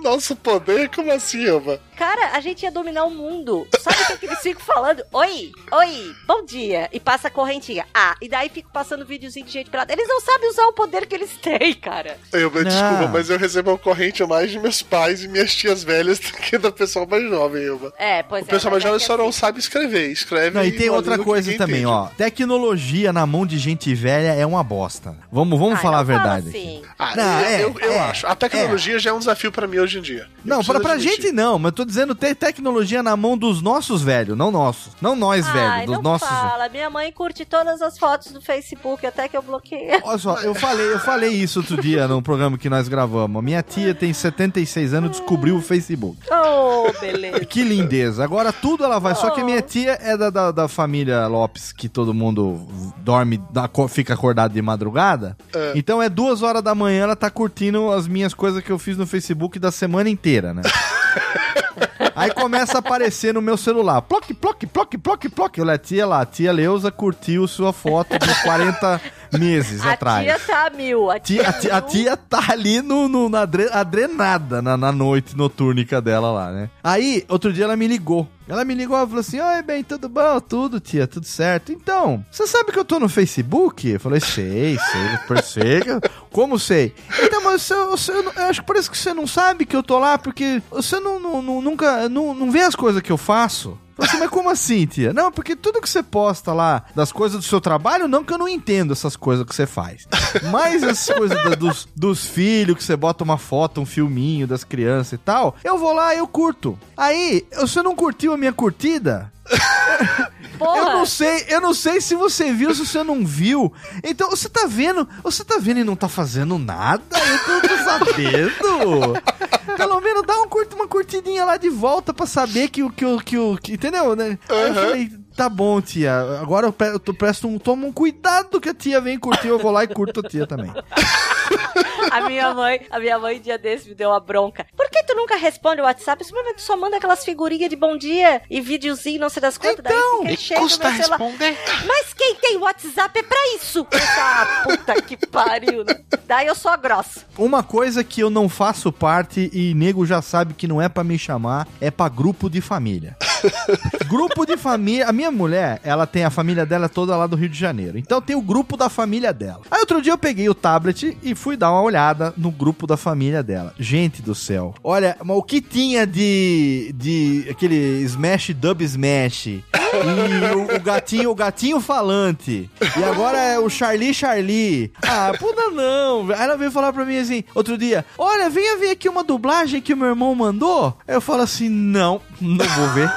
Speaker 8: Nosso poder? Como assim, Elba?
Speaker 5: Cara, a gente ia dominar o mundo. Sabe o que, que eles ficam falando? Oi, oi, bom dia. E passa a correntinha. Ah, e daí fica passando videozinho de gente pelada. Eles não sabem usar o poder que eles têm, cara.
Speaker 8: Elba,
Speaker 7: Não.
Speaker 8: desculpa, mas eu recebo a corrente mais de meus pais e minhas tias velhas (laughs) do que da pessoa mais jovem, Elba.
Speaker 5: É, pois
Speaker 8: O
Speaker 5: é.
Speaker 8: pessoal mais
Speaker 5: é
Speaker 8: jovem
Speaker 5: que
Speaker 8: só não
Speaker 5: assim-
Speaker 8: sabe escrever. Escreve
Speaker 7: Não, e tem outra coisa também,
Speaker 8: entende.
Speaker 7: ó. Tecnologia na mão de gente velha é uma bosta. Vamos, vamos
Speaker 5: Ai,
Speaker 7: falar a verdade.
Speaker 5: assim.
Speaker 8: Ah,
Speaker 7: Não,
Speaker 8: eu,
Speaker 7: é,
Speaker 8: eu, eu
Speaker 7: é,
Speaker 8: acho. A tecnologia já é um desafio pra mim hoje em dia. Eu
Speaker 7: Não, pra, pra gente não, mas eu tô dizendo ter tecnologia na mão dos nossos velhos, não nossos. Não nós, velhos, dos
Speaker 5: não
Speaker 7: nossos.
Speaker 5: fala. Minha mãe curte todas as fotos do Facebook, até que eu bloqueei.
Speaker 7: Olha só, eu falei, eu falei isso outro dia no programa que nós gravamos. Minha tia tem 76 anos, descobriu o Facebook.
Speaker 5: Oh, beleza.
Speaker 7: Que lindeza. Agora tudo ela vai. Só que a minha tia é da, da, da família Lopes, que todo mundo dorme, co- fica acordado de madrugada.
Speaker 8: É.
Speaker 7: Então é duas horas da manhã, ela tá curtindo as minhas coisas que eu fiz no Facebook da semana inteira, né? (laughs) Aí começa a aparecer no meu celular. Ploc, ploc, ploc, ploc, ploc. Lá, tia lá, tia Leusa curtiu sua foto de 40 (laughs) meses
Speaker 5: A
Speaker 7: atrás.
Speaker 5: tia tá a mil. A tia,
Speaker 7: a, tia, a tia tá ali no, no- na adre- adrenada na, na noite notúrnica dela lá, né? Aí, outro dia ela me ligou. Ela me ligou e falou assim: Oi, bem, tudo bom? Tudo, tia, tudo certo. Então, você sabe que eu tô no Facebook? Eu falei: Sei, sei, percega. (laughs) Como sei? Então, mas você, você, eu acho que parece que você não sabe que eu tô lá porque você não- não- nunca não, não vê as coisas que eu faço. Assim, mas como assim, tia? Não, porque tudo que você posta lá das coisas do seu trabalho, não que eu não entendo essas coisas que você faz. Mas essas coisas da- dos, dos filhos, que você bota uma foto, um filminho das crianças e tal, eu vou lá e eu curto. Aí, você não curtiu a minha curtida? (laughs)
Speaker 5: Porra.
Speaker 7: Eu não sei, eu não sei se você viu, se você não viu. Então, você tá vendo, você tá vendo e não tá fazendo nada? Eu tô sabendo. (laughs) Pelo menos dá um curto, uma curtidinha lá de volta pra saber que o que o que o entendeu, né? Aí eu falei, tá bom, tia. Agora eu, pre- eu presto um, tomo um cuidado que a tia vem curtir, eu vou lá e curto a tia também.
Speaker 5: A minha mãe, a minha mãe, dia desse, me deu uma bronca. Por que tu nunca responde o WhatsApp? Simplesmente tu só manda aquelas figurinhas de bom dia e videozinho, não sei das quantas.
Speaker 7: Então,
Speaker 5: daí fica
Speaker 4: custa responder.
Speaker 5: Mas quem tem WhatsApp é pra isso. Ah, puta que pariu. né? Daí eu sou grossa.
Speaker 7: Uma coisa que eu não faço parte e nego já sabe que não é pra me chamar, é pra grupo de família. (laughs) grupo de família. A minha mulher, ela tem a família dela toda lá do Rio de Janeiro. Então tem o grupo da família dela. Aí outro dia eu peguei o tablet e fui dar uma olhada no grupo da família dela. Gente do céu. Olha, mas o que tinha de. de aquele Smash Dub Smash. E o, o gatinho, o gatinho falante. E agora é o Charlie Charlie. Ah, puta não. Aí ela veio falar pra mim assim, outro dia: Olha, venha ver aqui uma dublagem que o meu irmão mandou. Aí eu falo assim: Não, não vou ver.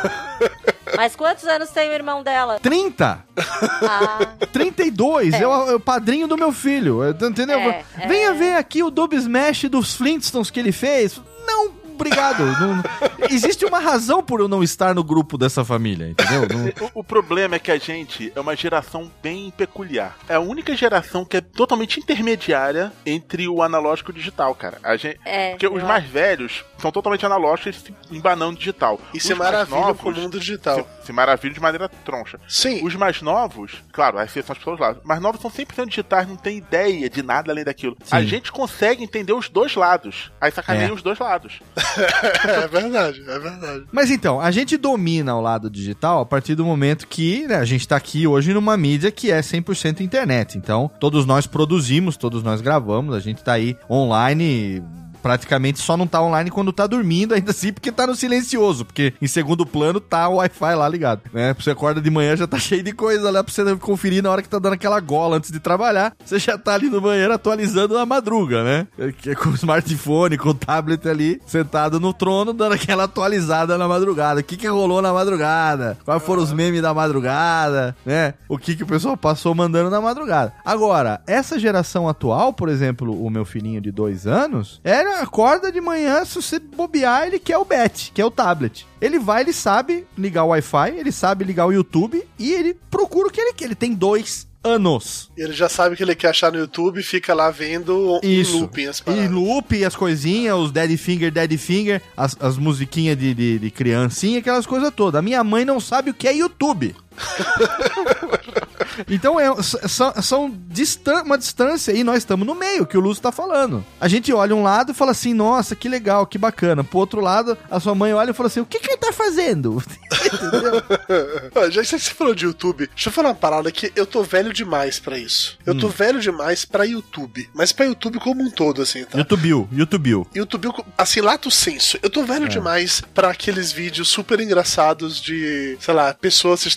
Speaker 5: Mas quantos anos tem o irmão dela?
Speaker 7: 30?
Speaker 5: Ah,
Speaker 7: 32,
Speaker 5: É.
Speaker 7: é, o, é o padrinho do meu filho, entendeu?
Speaker 5: É,
Speaker 7: Venha
Speaker 5: é.
Speaker 7: ver aqui o Dub Smash dos Flintstones que ele fez. Não, obrigado. Não- existe uma razão por eu não estar no grupo dessa família, entendeu? Não-
Speaker 6: O, o problema é que a gente é uma geração bem peculiar. É a única geração que é totalmente intermediária entre o analógico e o digital, cara. A gente,
Speaker 5: É,
Speaker 6: porque os
Speaker 5: eu
Speaker 6: mais velhos são totalmente analógicos e se embanando digital.
Speaker 3: E
Speaker 6: Os
Speaker 3: se maravilha
Speaker 6: novos
Speaker 3: com o mundo digital.
Speaker 6: Se, se maravilham de maneira troncha.
Speaker 3: Sim.
Speaker 6: Os mais novos, claro, as exceções pelos lados, mas novos são 100% digitais, não tem ideia de nada além daquilo. A gente consegue entender os dois lados. Aí sacaneia
Speaker 7: É.
Speaker 6: os dois lados. (laughs) (laughs)
Speaker 3: é verdade, é verdade.
Speaker 7: Mas então, a gente domina o lado digital a partir do momento que né, a gente tá aqui hoje numa mídia que é 100% internet. Então, todos nós produzimos, todos nós gravamos, a gente tá aí online praticamente só não tá online quando tá dormindo, ainda assim, porque tá no silencioso, porque em segundo plano tá o Wi-Fi lá ligado, né? Você acorda de manhã, já tá (laughs) cheio de coisa lá pra você conferir na hora que tá dando aquela gola antes de trabalhar, você já tá ali no banheiro atualizando a madruga, né? Que é Com o smartphone, com o tablet ali, sentado no trono, dando aquela atualizada na madrugada. O que que rolou na madrugada? Quais foram os memes da madrugada, né? O que que o pessoal passou mandando na madrugada. Agora, essa geração atual, por exemplo, o meu filhinho de dois anos, era acorda de manhã, se você bobear, ele quer o bet, que é o tablet. Ele vai, ele sabe ligar o Wi-Fi, ele sabe ligar o YouTube e ele procura o que ele quer. Ele tem dois anos.
Speaker 3: Ele já sabe o que ele quer achar no YouTube fica lá vendo
Speaker 7: Isso.
Speaker 3: em looping as
Speaker 7: E loop, as coisinhas, os Daddy Finger, Daddy Finger, as, as musiquinhas de, de, de criancinha, aquelas coisas todas. A minha mãe não sabe o que é YouTube. (laughs) então é, são, são distan uma distância e nós estamos no meio, que o Lúcio tá falando. A gente olha um lado e fala assim, nossa, que legal, que bacana. Pro outro lado, a sua mãe olha e fala assim, o que, que ele tá fazendo? (laughs)
Speaker 3: Ó, Já que você falou de YouTube, deixa eu falar uma parada que eu tô velho demais pra isso. Eu
Speaker 7: Hum.
Speaker 3: tô velho demais pra YouTube. Mas pra YouTube como um todo, assim, tá?
Speaker 7: YouTube, YouTube.
Speaker 3: YouTube, assim, lato senso. Eu tô velho
Speaker 7: É.
Speaker 3: demais pra aqueles vídeos super engraçados de, sei lá, pessoas se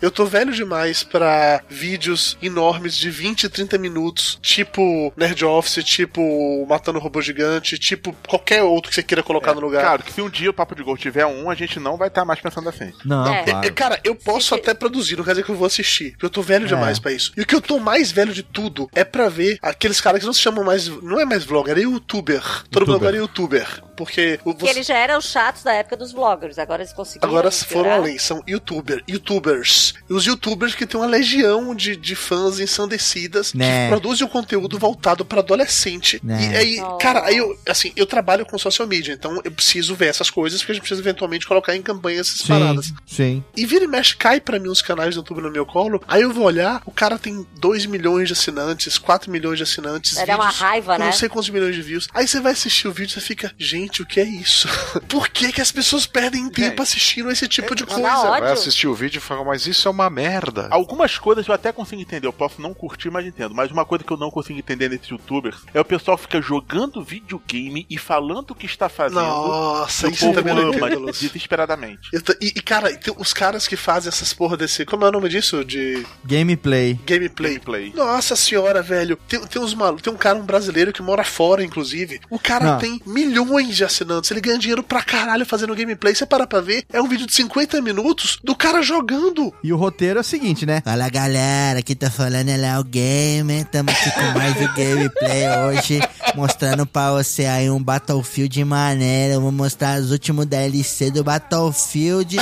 Speaker 3: Eu tô velho demais pra vídeos enormes de 20, 30 minutos, tipo Nerd Office, tipo Matando Robô Gigante, tipo qualquer outro que você queira colocar no lugar.
Speaker 6: Claro que se um dia o Papo de Gol tiver um, a gente não vai estar mais pensando assim.
Speaker 7: Não,
Speaker 5: É.
Speaker 7: claro.
Speaker 3: É, cara, eu posso até produzir, não quer dizer que eu vou assistir. Porque eu tô velho
Speaker 7: É.
Speaker 3: demais pra isso. E o que eu tô mais velho de tudo é pra ver aqueles caras que não se chamam mais. Não é mais vlogger, é youtuber. Todo mundo
Speaker 7: Youtuber.
Speaker 3: agora é youtuber. Porque
Speaker 5: que
Speaker 3: você-
Speaker 5: eles já eram chatos da época dos vloggers, agora eles conseguiram.
Speaker 3: Agora foram além, são youtuber, youtubers. E os youtubers que têm uma legião de, de fãs ensandecidas
Speaker 7: Né.
Speaker 3: que produzem um conteúdo voltado pra adolescente.
Speaker 7: Né.
Speaker 3: E aí, cara, aí eu, assim, eu trabalho com social media, então eu preciso ver essas coisas porque a gente precisa eventualmente colocar em campanha essas paradas.
Speaker 7: Sim, sim.
Speaker 3: E vira e mexe, cai pra mim uns canais do YouTube no meu colo. Aí eu vou olhar, o cara tem 2 milhões de assinantes, 4 milhões de assinantes.
Speaker 5: É, uma raiva, né?
Speaker 3: Não sei quantos milhões de views. Aí você vai assistir o vídeo e você fica, gente, o que é isso? (laughs) Por que, que as pessoas perdem tempo assistindo esse tipo de coisa?
Speaker 4: Vai assistir o vídeo e fala, mas isso é uma merda.
Speaker 6: Algumas coisas eu até consigo entender, eu posso não curtir, mas entendo. Mas uma coisa que eu não consigo entender nesses youtubers é o pessoal que fica jogando videogame e falando o que está fazendo.
Speaker 3: Nossa,
Speaker 6: o
Speaker 3: isso
Speaker 6: povo
Speaker 3: também não
Speaker 6: ama
Speaker 3: entendo,
Speaker 6: desesperadamente.
Speaker 3: E, e, cara, os caras que fazem essas porra desse. Como é o nome disso? De
Speaker 7: Gameplay.
Speaker 3: gameplay. Nossa senhora, velho. Tem, tem uns malu... Tem um cara, um brasileiro que mora fora, inclusive. O cara
Speaker 7: Não.
Speaker 3: tem milhões de assinantes. Ele ganha dinheiro pra caralho fazendo gameplay. Você para pra ver, é um vídeo de 50 minutos do cara jogando.
Speaker 7: E o roteiro é o seguinte, né?
Speaker 10: Fala galera, aqui tá falando é Léo Gamer, tamo aqui com mais um gameplay hoje, mostrando pra você aí um Battlefield maneiro, vou mostrar os últimos DLC do Battlefield,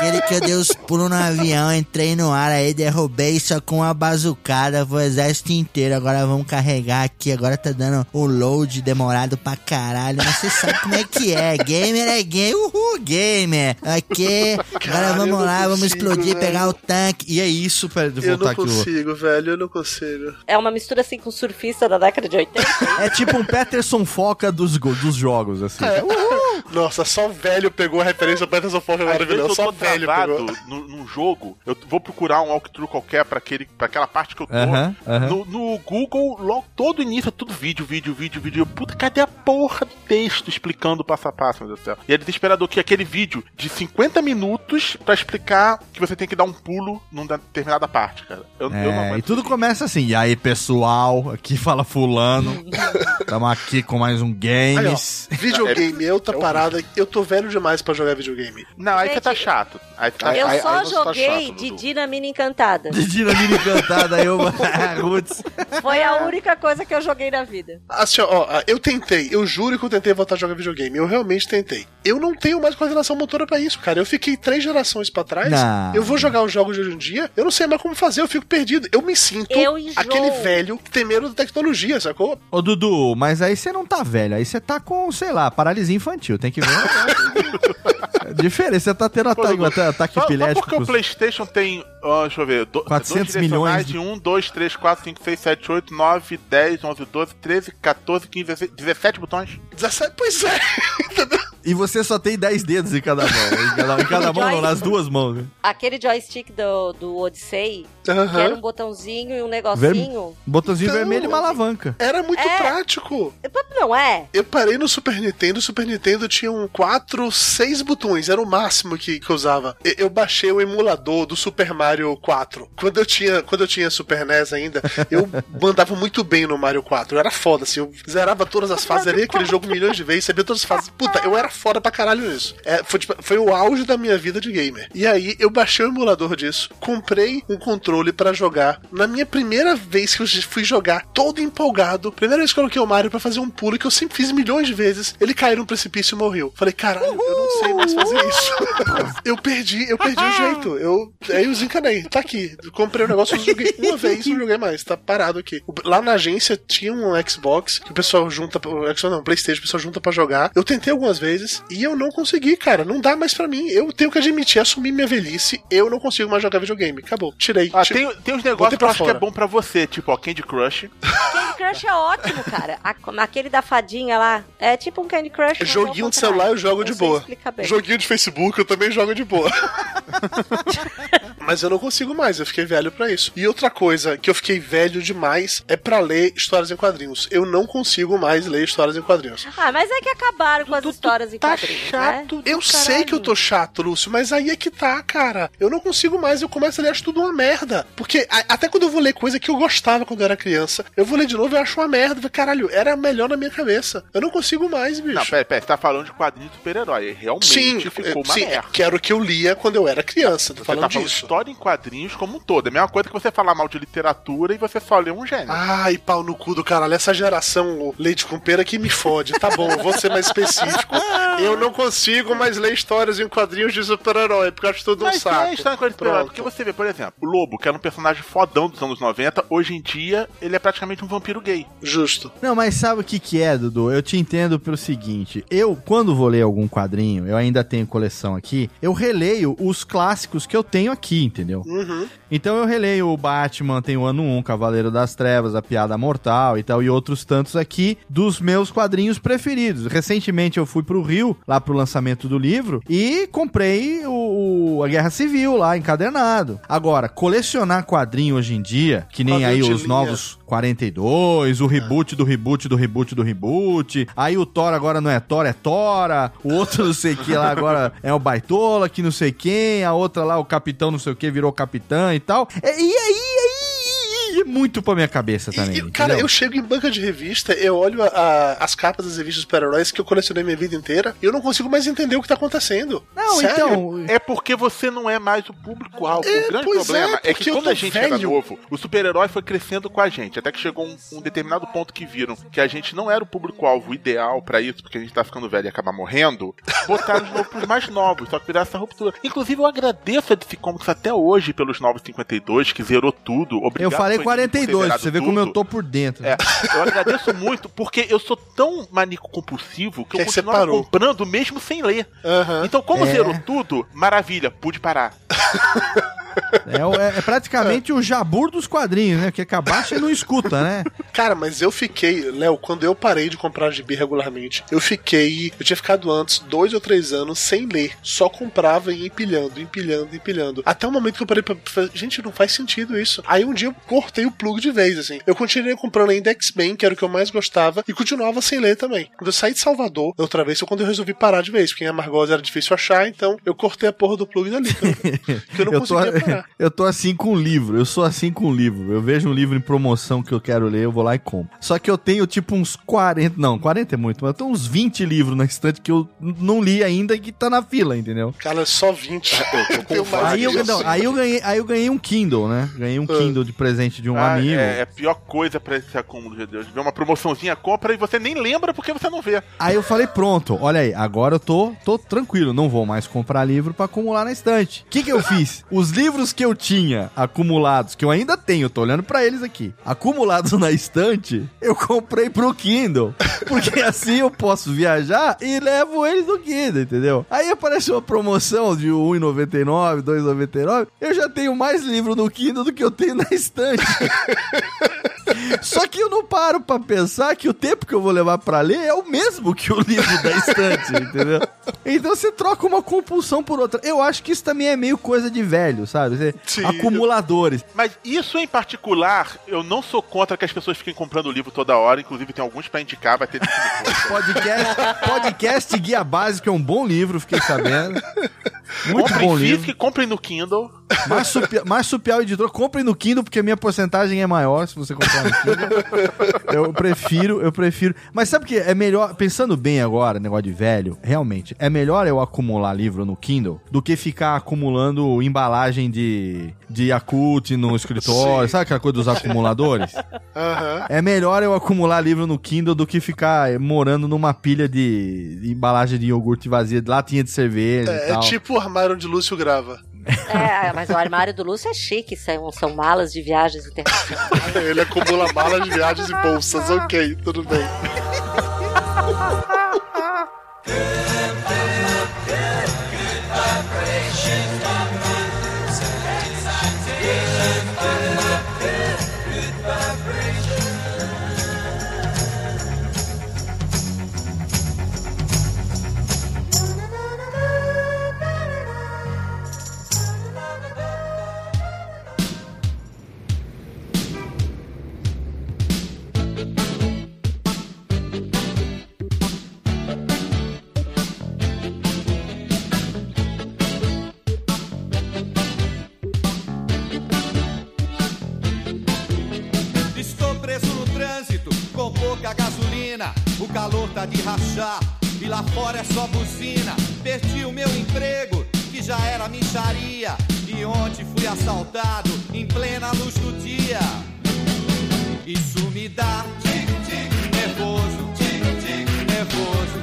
Speaker 10: aquele que eu dei os pulos no avião, entrei no ar aí, derrubei só com uma bazucada, o exército inteiro, agora vamos carregar aqui, agora tá dando o load demorado pra caralho, mas você sabe como é que é, gamer é game, uhul, gamer, ok, agora
Speaker 3: Cara, eu
Speaker 10: vamos
Speaker 3: não
Speaker 10: lá, vamos
Speaker 3: consigo,
Speaker 10: explodir,
Speaker 3: velho.
Speaker 10: pegar o tanque,
Speaker 7: E é isso,
Speaker 3: Eu
Speaker 7: voltar
Speaker 3: não
Speaker 7: aqui. o-
Speaker 3: consigo, velho. Eu não consigo.
Speaker 5: É uma mistura assim com surfista da década de 80.
Speaker 7: É tipo um Peterson Foca dos, dos jogos, assim.
Speaker 3: É. Nossa, só velho pegou a referência Peterson Foca
Speaker 6: eu
Speaker 3: Só velho
Speaker 6: travado no- num jogo, eu vou procurar um walkthrough qualquer pra, aquele, pra aquela parte que eu tô.
Speaker 7: Aham, aham.
Speaker 6: No, no Google, logo todo início é tudo vídeo, vídeo, vídeo, vídeo. Puta, cadê a porra do texto explicando passo a passo, meu Deus do céu? E é desesperador que aquele vídeo de 50 minutos pra explicar que você tem que dar um pulo numa determinada parte, cara. Eu, eu não
Speaker 7: É, e tudo começa assim. E aí, pessoal, aqui fala fulano. (laughs) Tamo aqui com mais um
Speaker 3: Aí, ó,
Speaker 7: games.
Speaker 3: videogame é outra
Speaker 6: é
Speaker 3: parada. Eu tô velho demais pra jogar videogame.
Speaker 6: Não, aí
Speaker 5: Gente,
Speaker 6: você tá chato. Aí,
Speaker 5: Eu
Speaker 6: aí-
Speaker 5: só
Speaker 6: tá
Speaker 5: joguei
Speaker 6: chato,
Speaker 5: de. Dinamina Encantada.
Speaker 7: De dinamite encantada, eu. (laughs) (laughs) Roots.
Speaker 5: Foi a única coisa que eu joguei na vida.
Speaker 3: Assim, ó, ó, eu tentei, eu juro que eu tentei voltar a jogar videogame. Eu realmente tentei. Eu não tenho mais coordenação motora pra isso, cara. Eu fiquei três gerações pra trás.
Speaker 7: Não.
Speaker 3: Eu vou jogar os jogos de hoje em dia, eu não sei mais como fazer, eu fico perdido. Eu me sinto
Speaker 5: Eu
Speaker 3: aquele velho que tem medo da tecnologia, sacou?
Speaker 7: Ô, Dudu, mas aí você não tá velho. Aí você tá com, sei lá, paralisia infantil. Tem que ver. (laughs) Diferente. Você tá tendo
Speaker 6: Pô,
Speaker 7: ataque, ataque, ataque
Speaker 6: só, só
Speaker 7: epilético.
Speaker 6: porque o PlayStation tem, ó, deixa eu ver, do,
Speaker 7: 400
Speaker 6: dois direcionais
Speaker 7: milhões de-
Speaker 6: de 1, 2, 3, 4, 5, 6, 7, 8, 9, 10, 11, 12, 13, 14, 15, 16, 17 botões.
Speaker 3: 17, pois é. (laughs)
Speaker 7: E você só tem 10 dedos em cada mão. Em cada, em cada mão, não, nas duas mãos. né?
Speaker 5: Aquele joystick do, do Odyssey, que era um botãozinho e um negocinho.
Speaker 7: Botãozinho
Speaker 3: Então,
Speaker 7: vermelho e uma alavanca.
Speaker 3: Era muito
Speaker 5: É.
Speaker 3: prático.
Speaker 5: Não é?
Speaker 3: Eu parei no Super Nintendo, o Super Nintendo tinha um 4, 6 botões, era o máximo que, que eu usava. Eu baixei o emulador do Super Mario 4. Quando eu tinha, quando eu tinha Super NES ainda, (laughs) eu mandava muito bem no Mario 4. Eu era foda, assim, eu zerava todas as fases, zerei aquele jogo milhões de vezes, sabia todas as fases. Puta, eu era foda pra caralho nisso. É, foi, tipo, foi o auge da minha vida de gamer. E aí, eu baixei o emulador disso, comprei um controle pra jogar. Na minha primeira vez que eu fui jogar, todo empolgado, primeira vez que eu coloquei o Mario pra fazer um pulo que eu sempre fiz milhões de vezes, ele caiu num precipício e morreu. Falei, caralho, eu não sei mais fazer isso. (laughs) eu perdi, eu perdi o jeito. Eu, aí eu desencanei. Tá aqui. Comprei o negócio, eu joguei uma vez, não joguei mais. Tá parado aqui. Lá na agência tinha um Xbox que o pessoal junta, Xbox não, Playstation, o pessoal junta pra jogar. Eu tentei algumas vezes e eu não consegui, cara. Não dá mais pra mim. Eu tenho que admitir, assumir minha velhice. Eu não consigo mais jogar videogame. Acabou. Tirei.
Speaker 6: Ah,
Speaker 3: Tirei.
Speaker 6: tem, tem uns negócios que eu acho que é bom pra você, tipo, ó, Candy Crush. (laughs)
Speaker 5: Candy Crush é ótimo, cara. A- aquele da fadinha lá. É tipo um Candy Crush.
Speaker 3: Joguinho de celular eu jogo de
Speaker 5: sei
Speaker 3: boa. Joguinho de Facebook eu também jogo de boa. (laughs) Mas eu não consigo mais, eu fiquei velho pra isso. E outra coisa que eu fiquei velho demais é pra ler histórias em quadrinhos. Eu não consigo mais ler histórias em quadrinhos.
Speaker 5: Ah, mas é que acabaram com as histórias em
Speaker 3: Tá
Speaker 5: quadrinhos,
Speaker 6: chato
Speaker 5: né?
Speaker 3: Eu sei que eu tô chato, Lúcio, mas aí é que tá, cara. Eu não consigo mais, eu começo a ler, acho tudo uma merda. Porque a- até quando eu vou ler coisa que eu gostava quando eu era criança, eu vou ler de novo e eu acho uma merda. Caralho, era melhor na minha cabeça. Eu não consigo mais, bicho.
Speaker 6: Não, pera, pera, você tá falando de quadrinho de super-herói. Realmente
Speaker 3: Sim,
Speaker 6: ficou
Speaker 3: eh,
Speaker 6: uma
Speaker 3: sim,
Speaker 6: merda.
Speaker 3: que era o que eu lia quando eu era criança. Tô
Speaker 6: Você
Speaker 3: falando
Speaker 6: tá falando
Speaker 3: disso.
Speaker 6: história em quadrinhos como um todo. É a mesma coisa que você falar mal de literatura e você só lê um gênero.
Speaker 3: Ai, pau no cu do caralho. Essa geração leite com pera que me fode. Tá bom, vou ser mais específico. (laughs) Eu não consigo mais ler histórias em quadrinhos de super-herói, porque eu acho tudo um
Speaker 6: Mas
Speaker 3: saco.
Speaker 6: é história em quadrinhos de super-herói, porque você vê, por exemplo, o Lobo, que era um personagem fodão dos anos 90, hoje em dia ele é praticamente um vampiro gay.
Speaker 3: Justo.
Speaker 7: Não, mas sabe o que que é, Dudu? Eu te entendo pelo seguinte. Eu, quando vou ler algum quadrinho, eu ainda tenho coleção aqui, eu releio os clássicos que eu tenho aqui, entendeu?
Speaker 3: Uhum.
Speaker 7: Então eu releio o Batman, tem o ano 1, Cavaleiro das Trevas, a Piada Mortal e tal, e outros tantos aqui dos meus quadrinhos preferidos. Recentemente eu fui pro Rio, lá pro lançamento do livro, e comprei o, o- a Guerra Civil lá, encadernado. Agora, colecionar quadrinho hoje em dia, que nem
Speaker 3: Quadrinho
Speaker 7: aí
Speaker 3: de
Speaker 7: os
Speaker 3: linha.
Speaker 7: novos 42, o reboot do reboot do reboot do reboot. Aí o Thor agora não é Thor, é Tora. O outro não sei que lá agora é o Baitola, que não sei quem. A outra lá, o capitão não sei o que, virou capitã e tal. E, e aí, é muito pra minha cabeça também.
Speaker 3: E, cara, eu chego em banca de revista, eu olho a- a- as capas das revistas super-heróis que eu colecionei minha vida inteira e eu não consigo mais entender o que tá acontecendo.
Speaker 7: Não,
Speaker 3: Sério?
Speaker 7: então.
Speaker 6: É porque você não é mais o público-alvo.
Speaker 3: É,
Speaker 6: o grande
Speaker 3: pois
Speaker 6: problema
Speaker 3: é,
Speaker 6: é, que quando a gente era
Speaker 3: velho.
Speaker 6: novo, o super-herói foi crescendo com a gente. Até que chegou um, um determinado ponto que viram que a gente não era o público-alvo ideal pra isso, porque a gente tá ficando velho e acabar morrendo. Botaram de novo pros mais novos, só que virar essa ruptura. Inclusive, eu agradeço a DC Comics até hoje pelos 952, que zerou tudo. Obrigado,
Speaker 7: Eu falei
Speaker 6: ter
Speaker 7: 42, pra
Speaker 6: zerado
Speaker 7: você ver como eu tô por dentro.
Speaker 6: É, eu agradeço muito, porque eu sou tão maníaco compulsivo que,
Speaker 3: Que
Speaker 6: eu continuava comprando mesmo sem ler.
Speaker 3: Aham.
Speaker 6: Então, como
Speaker 7: É.
Speaker 6: zerou tudo, maravilha, pude parar. (laughs)
Speaker 7: É, é- é praticamente o jabur dos quadrinhos, né? Que acabaste e não escuta, né?
Speaker 3: Cara, mas eu fiquei, Léo, quando eu parei de comprar gibi regularmente, eu fiquei. Eu tinha ficado antes dois ou três anos sem ler. Só comprava e empilhando, empilhando, empilhando. Até o momento que eu parei pra. Gente, não faz sentido isso. Aí um dia eu cortei o plug de vez, assim. Eu continuei comprando ainda X-Men, que era o que eu mais gostava, e continuava sem ler também. Quando eu saí de Salvador, outra vez, foi quando eu resolvi parar de vez, porque em Amargosa era difícil achar, então eu cortei a porra do plug dali. (laughs) que eu não
Speaker 7: Eu tô,
Speaker 3: conseguia parar. (laughs)
Speaker 7: eu tô assim com livro, eu sou assim com livro. Eu vejo um livro em promoção que eu quero ler, eu vou lá e compro. Só que eu tenho tipo uns 40, não, 40 é muito, mas eu tenho uns 20 livros na estante que eu não li ainda e que tá na fila, entendeu?
Speaker 3: Cara, só 20.
Speaker 6: Eu tô (laughs) com
Speaker 7: Aí eu,
Speaker 6: vários.
Speaker 7: não, aí eu ganhei, aí eu ganhei um Kindle, né? Ganhei um Kindle de presente de um
Speaker 6: Ah,
Speaker 7: amigo.
Speaker 6: É, é a pior coisa pra esse acúmulo de Deus. Ver uma promoçãozinha, compra e você nem lembra porque você não vê.
Speaker 7: Aí eu falei, pronto, olha aí, agora eu tô, tô tranquilo, não vou mais comprar livro pra acumular na estante. O que que eu fiz? Os livros que eu tinha acumulados, que eu ainda tenho, tô olhando pra eles aqui, acumulados (laughs) na estante, eu comprei pro Kindle. Porque (laughs) assim eu posso viajar e levo eles no Kindle, entendeu? Aí apareceu uma promoção de R$1,99, R$2,99, eu já tenho mais livro no Kindle do que eu tenho na estante. (laughs) Só que eu não paro pra pensar que o tempo que eu vou levar pra ler é o mesmo que o livro da estante, entendeu? Então você troca uma compulsão por outra. Eu acho que isso também é meio coisa de velho, sabe? Você-
Speaker 6: Sim.
Speaker 7: acumuladores.
Speaker 6: Mas isso em particular, eu não sou contra que as pessoas fiquem comprando o livro toda hora. Inclusive, tem alguns pra indicar, vai ter. (laughs)
Speaker 7: Podcast, podcast Guia Básico é um bom livro, fiquei sabendo. (laughs) Muito
Speaker 6: comprem
Speaker 7: bom livro.
Speaker 6: e comprem no Kindle.
Speaker 7: Marsupial, Marsupial Editor, comprem no Kindle porque a minha porcentagem é maior se você comprar no Kindle. Eu prefiro, eu prefiro. Mas sabe o que é melhor, pensando bem agora, negócio de velho, realmente, é melhor eu acumular livro no Kindle do que ficar acumulando embalagem de, de Yakult no escritório,
Speaker 3: Sim.
Speaker 7: sabe aquela coisa dos acumuladores?
Speaker 3: Aham.
Speaker 7: É melhor eu acumular livro no Kindle do que ficar morando numa pilha de, embalagem de iogurte vazia, de latinha de cerveja e
Speaker 3: É, é tipo o armário onde Lúcio grava.
Speaker 5: É, mas o armário do Lúcio é chique, são, são malas de viagens internacionais. (laughs)
Speaker 3: Ele acumula malas de viagens e bolsas. Ok, tudo bem. (laughs)
Speaker 11: O calor tá de rachar e lá fora é só buzina. Perdi o meu emprego, que já era micharia.
Speaker 12: E ontem fui assaltado em plena luz do dia. Isso me dá tic-tic nervoso, nervoso,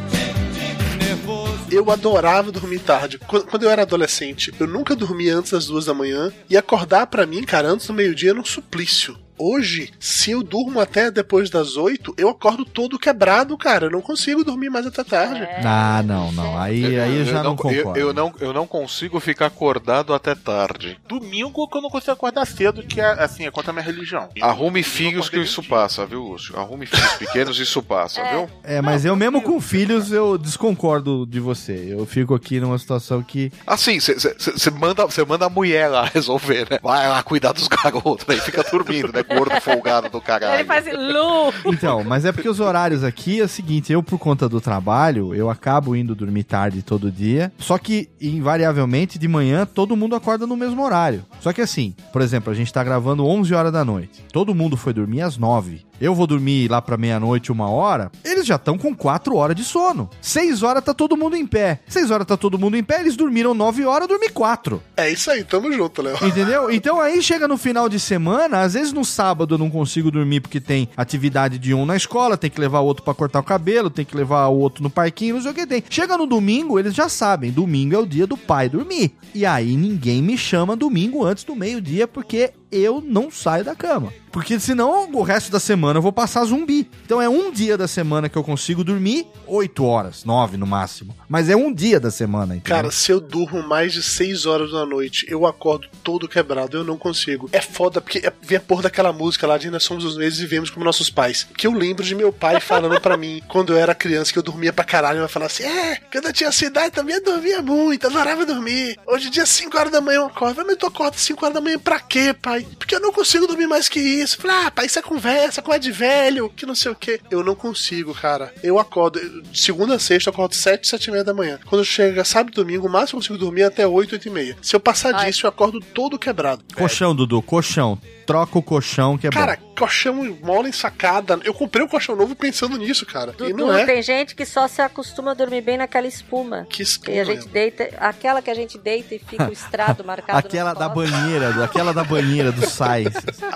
Speaker 12: nervoso.
Speaker 3: Eu adorava dormir tarde. Qu- Quando eu era adolescente, eu nunca dormia antes das duas da manhã. E acordar pra mim, cara, antes do meio-dia era um suplício. Hoje, se eu durmo até depois das oito, eu acordo todo quebrado, cara. Eu não consigo dormir mais até tarde.
Speaker 7: Ah, não, não. Aí, aí eu já não,
Speaker 4: eu,
Speaker 7: concordo.
Speaker 4: eu não, eu não consigo ficar acordado até tarde.
Speaker 6: Domingo que eu não consigo acordar cedo, que é assim, é contra a minha religião.
Speaker 4: Arrume filhos que isso passa, viu, Lúcio? Arrume filhos pequenos, isso passa, (laughs) viu?
Speaker 7: É, mas eu mesmo com filhos, eu desconcordo de você. Eu fico aqui numa situação que.
Speaker 4: Assim, você manda, cê manda a mulher lá resolver, né? Vai lá cuidar dos (laughs) garotos, aí fica dormindo, né? Gordo folgado do caralho.
Speaker 5: Ele faz assim, Lu!
Speaker 7: Então, mas é porque os horários aqui é o seguinte, eu por conta do trabalho, eu acabo indo dormir tarde todo dia, só que invariavelmente de manhã todo mundo acorda no mesmo horário. Só que assim, por exemplo, a gente tá gravando 11 horas da noite. Todo mundo foi dormir às 9. Eu vou dormir lá pra meia-noite, uma hora, eles já estão com 4 horas de sono. 6 horas tá todo mundo em pé. 6 horas tá todo mundo em pé, eles dormiram 9 horas, eu dormi 4.
Speaker 3: É isso aí, tamo junto, Léo.
Speaker 7: Entendeu? (laughs) Então aí chega no final de semana, às vezes no sábado eu não consigo dormir porque tem atividade de um na escola, tem que levar o outro pra cortar o cabelo, tem que levar o outro no parquinho, não sei o que tem. Chega no domingo, eles já sabem, domingo é o dia do pai dormir. E aí ninguém me chama domingo antes do meio-dia porque eu não saio da cama. Porque senão o resto da semana eu vou passar zumbi. Então é um dia da semana que eu consigo dormir 8 horas, 9 no máximo. Mas é um dia da semana, entendeu?
Speaker 3: Cara, se eu durmo mais de 6 horas da noite, eu acordo todo quebrado, eu não consigo. É foda, porque é- vem a porra daquela música lá de Nós Somos os Meses e Vivemos como Nossos Pais. Que eu lembro de meu pai falando pra mim, (laughs) quando eu era criança, que eu dormia pra caralho, vai falar assim: É, quando eu tinha essa idade também eu dormia muito, adorava dormir. Hoje em dia, 5 horas da manhã eu acordo. Mas tu acorda 5 horas da manhã pra quê, pai? Porque eu não consigo dormir mais que isso. Falei, ah, pai, isso é conversa, coisa de velho, que não sei o quê. Eu não consigo, cara. Eu acordo, segunda a sexta, eu acordo 7, 7 e meia da manhã. Quando chega sábado e domingo, o máximo que eu consigo dormir é até 8, 8 e meia. Se eu passar disso, eu acordo todo quebrado.
Speaker 7: Colchão, Dudu, colchão. Troca o colchão que é
Speaker 3: Cara,
Speaker 7: bom.
Speaker 3: colchão mola em sacada. Eu comprei um colchão novo pensando nisso, cara. e
Speaker 5: Dudu,
Speaker 3: não é.
Speaker 5: tem gente que só se acostuma a dormir bem naquela espuma.
Speaker 3: Que
Speaker 5: E a gente deita, aquela que a gente deita e fica o estrado (laughs) marcado
Speaker 7: Aquela da banheira, aquela da banheira do sais.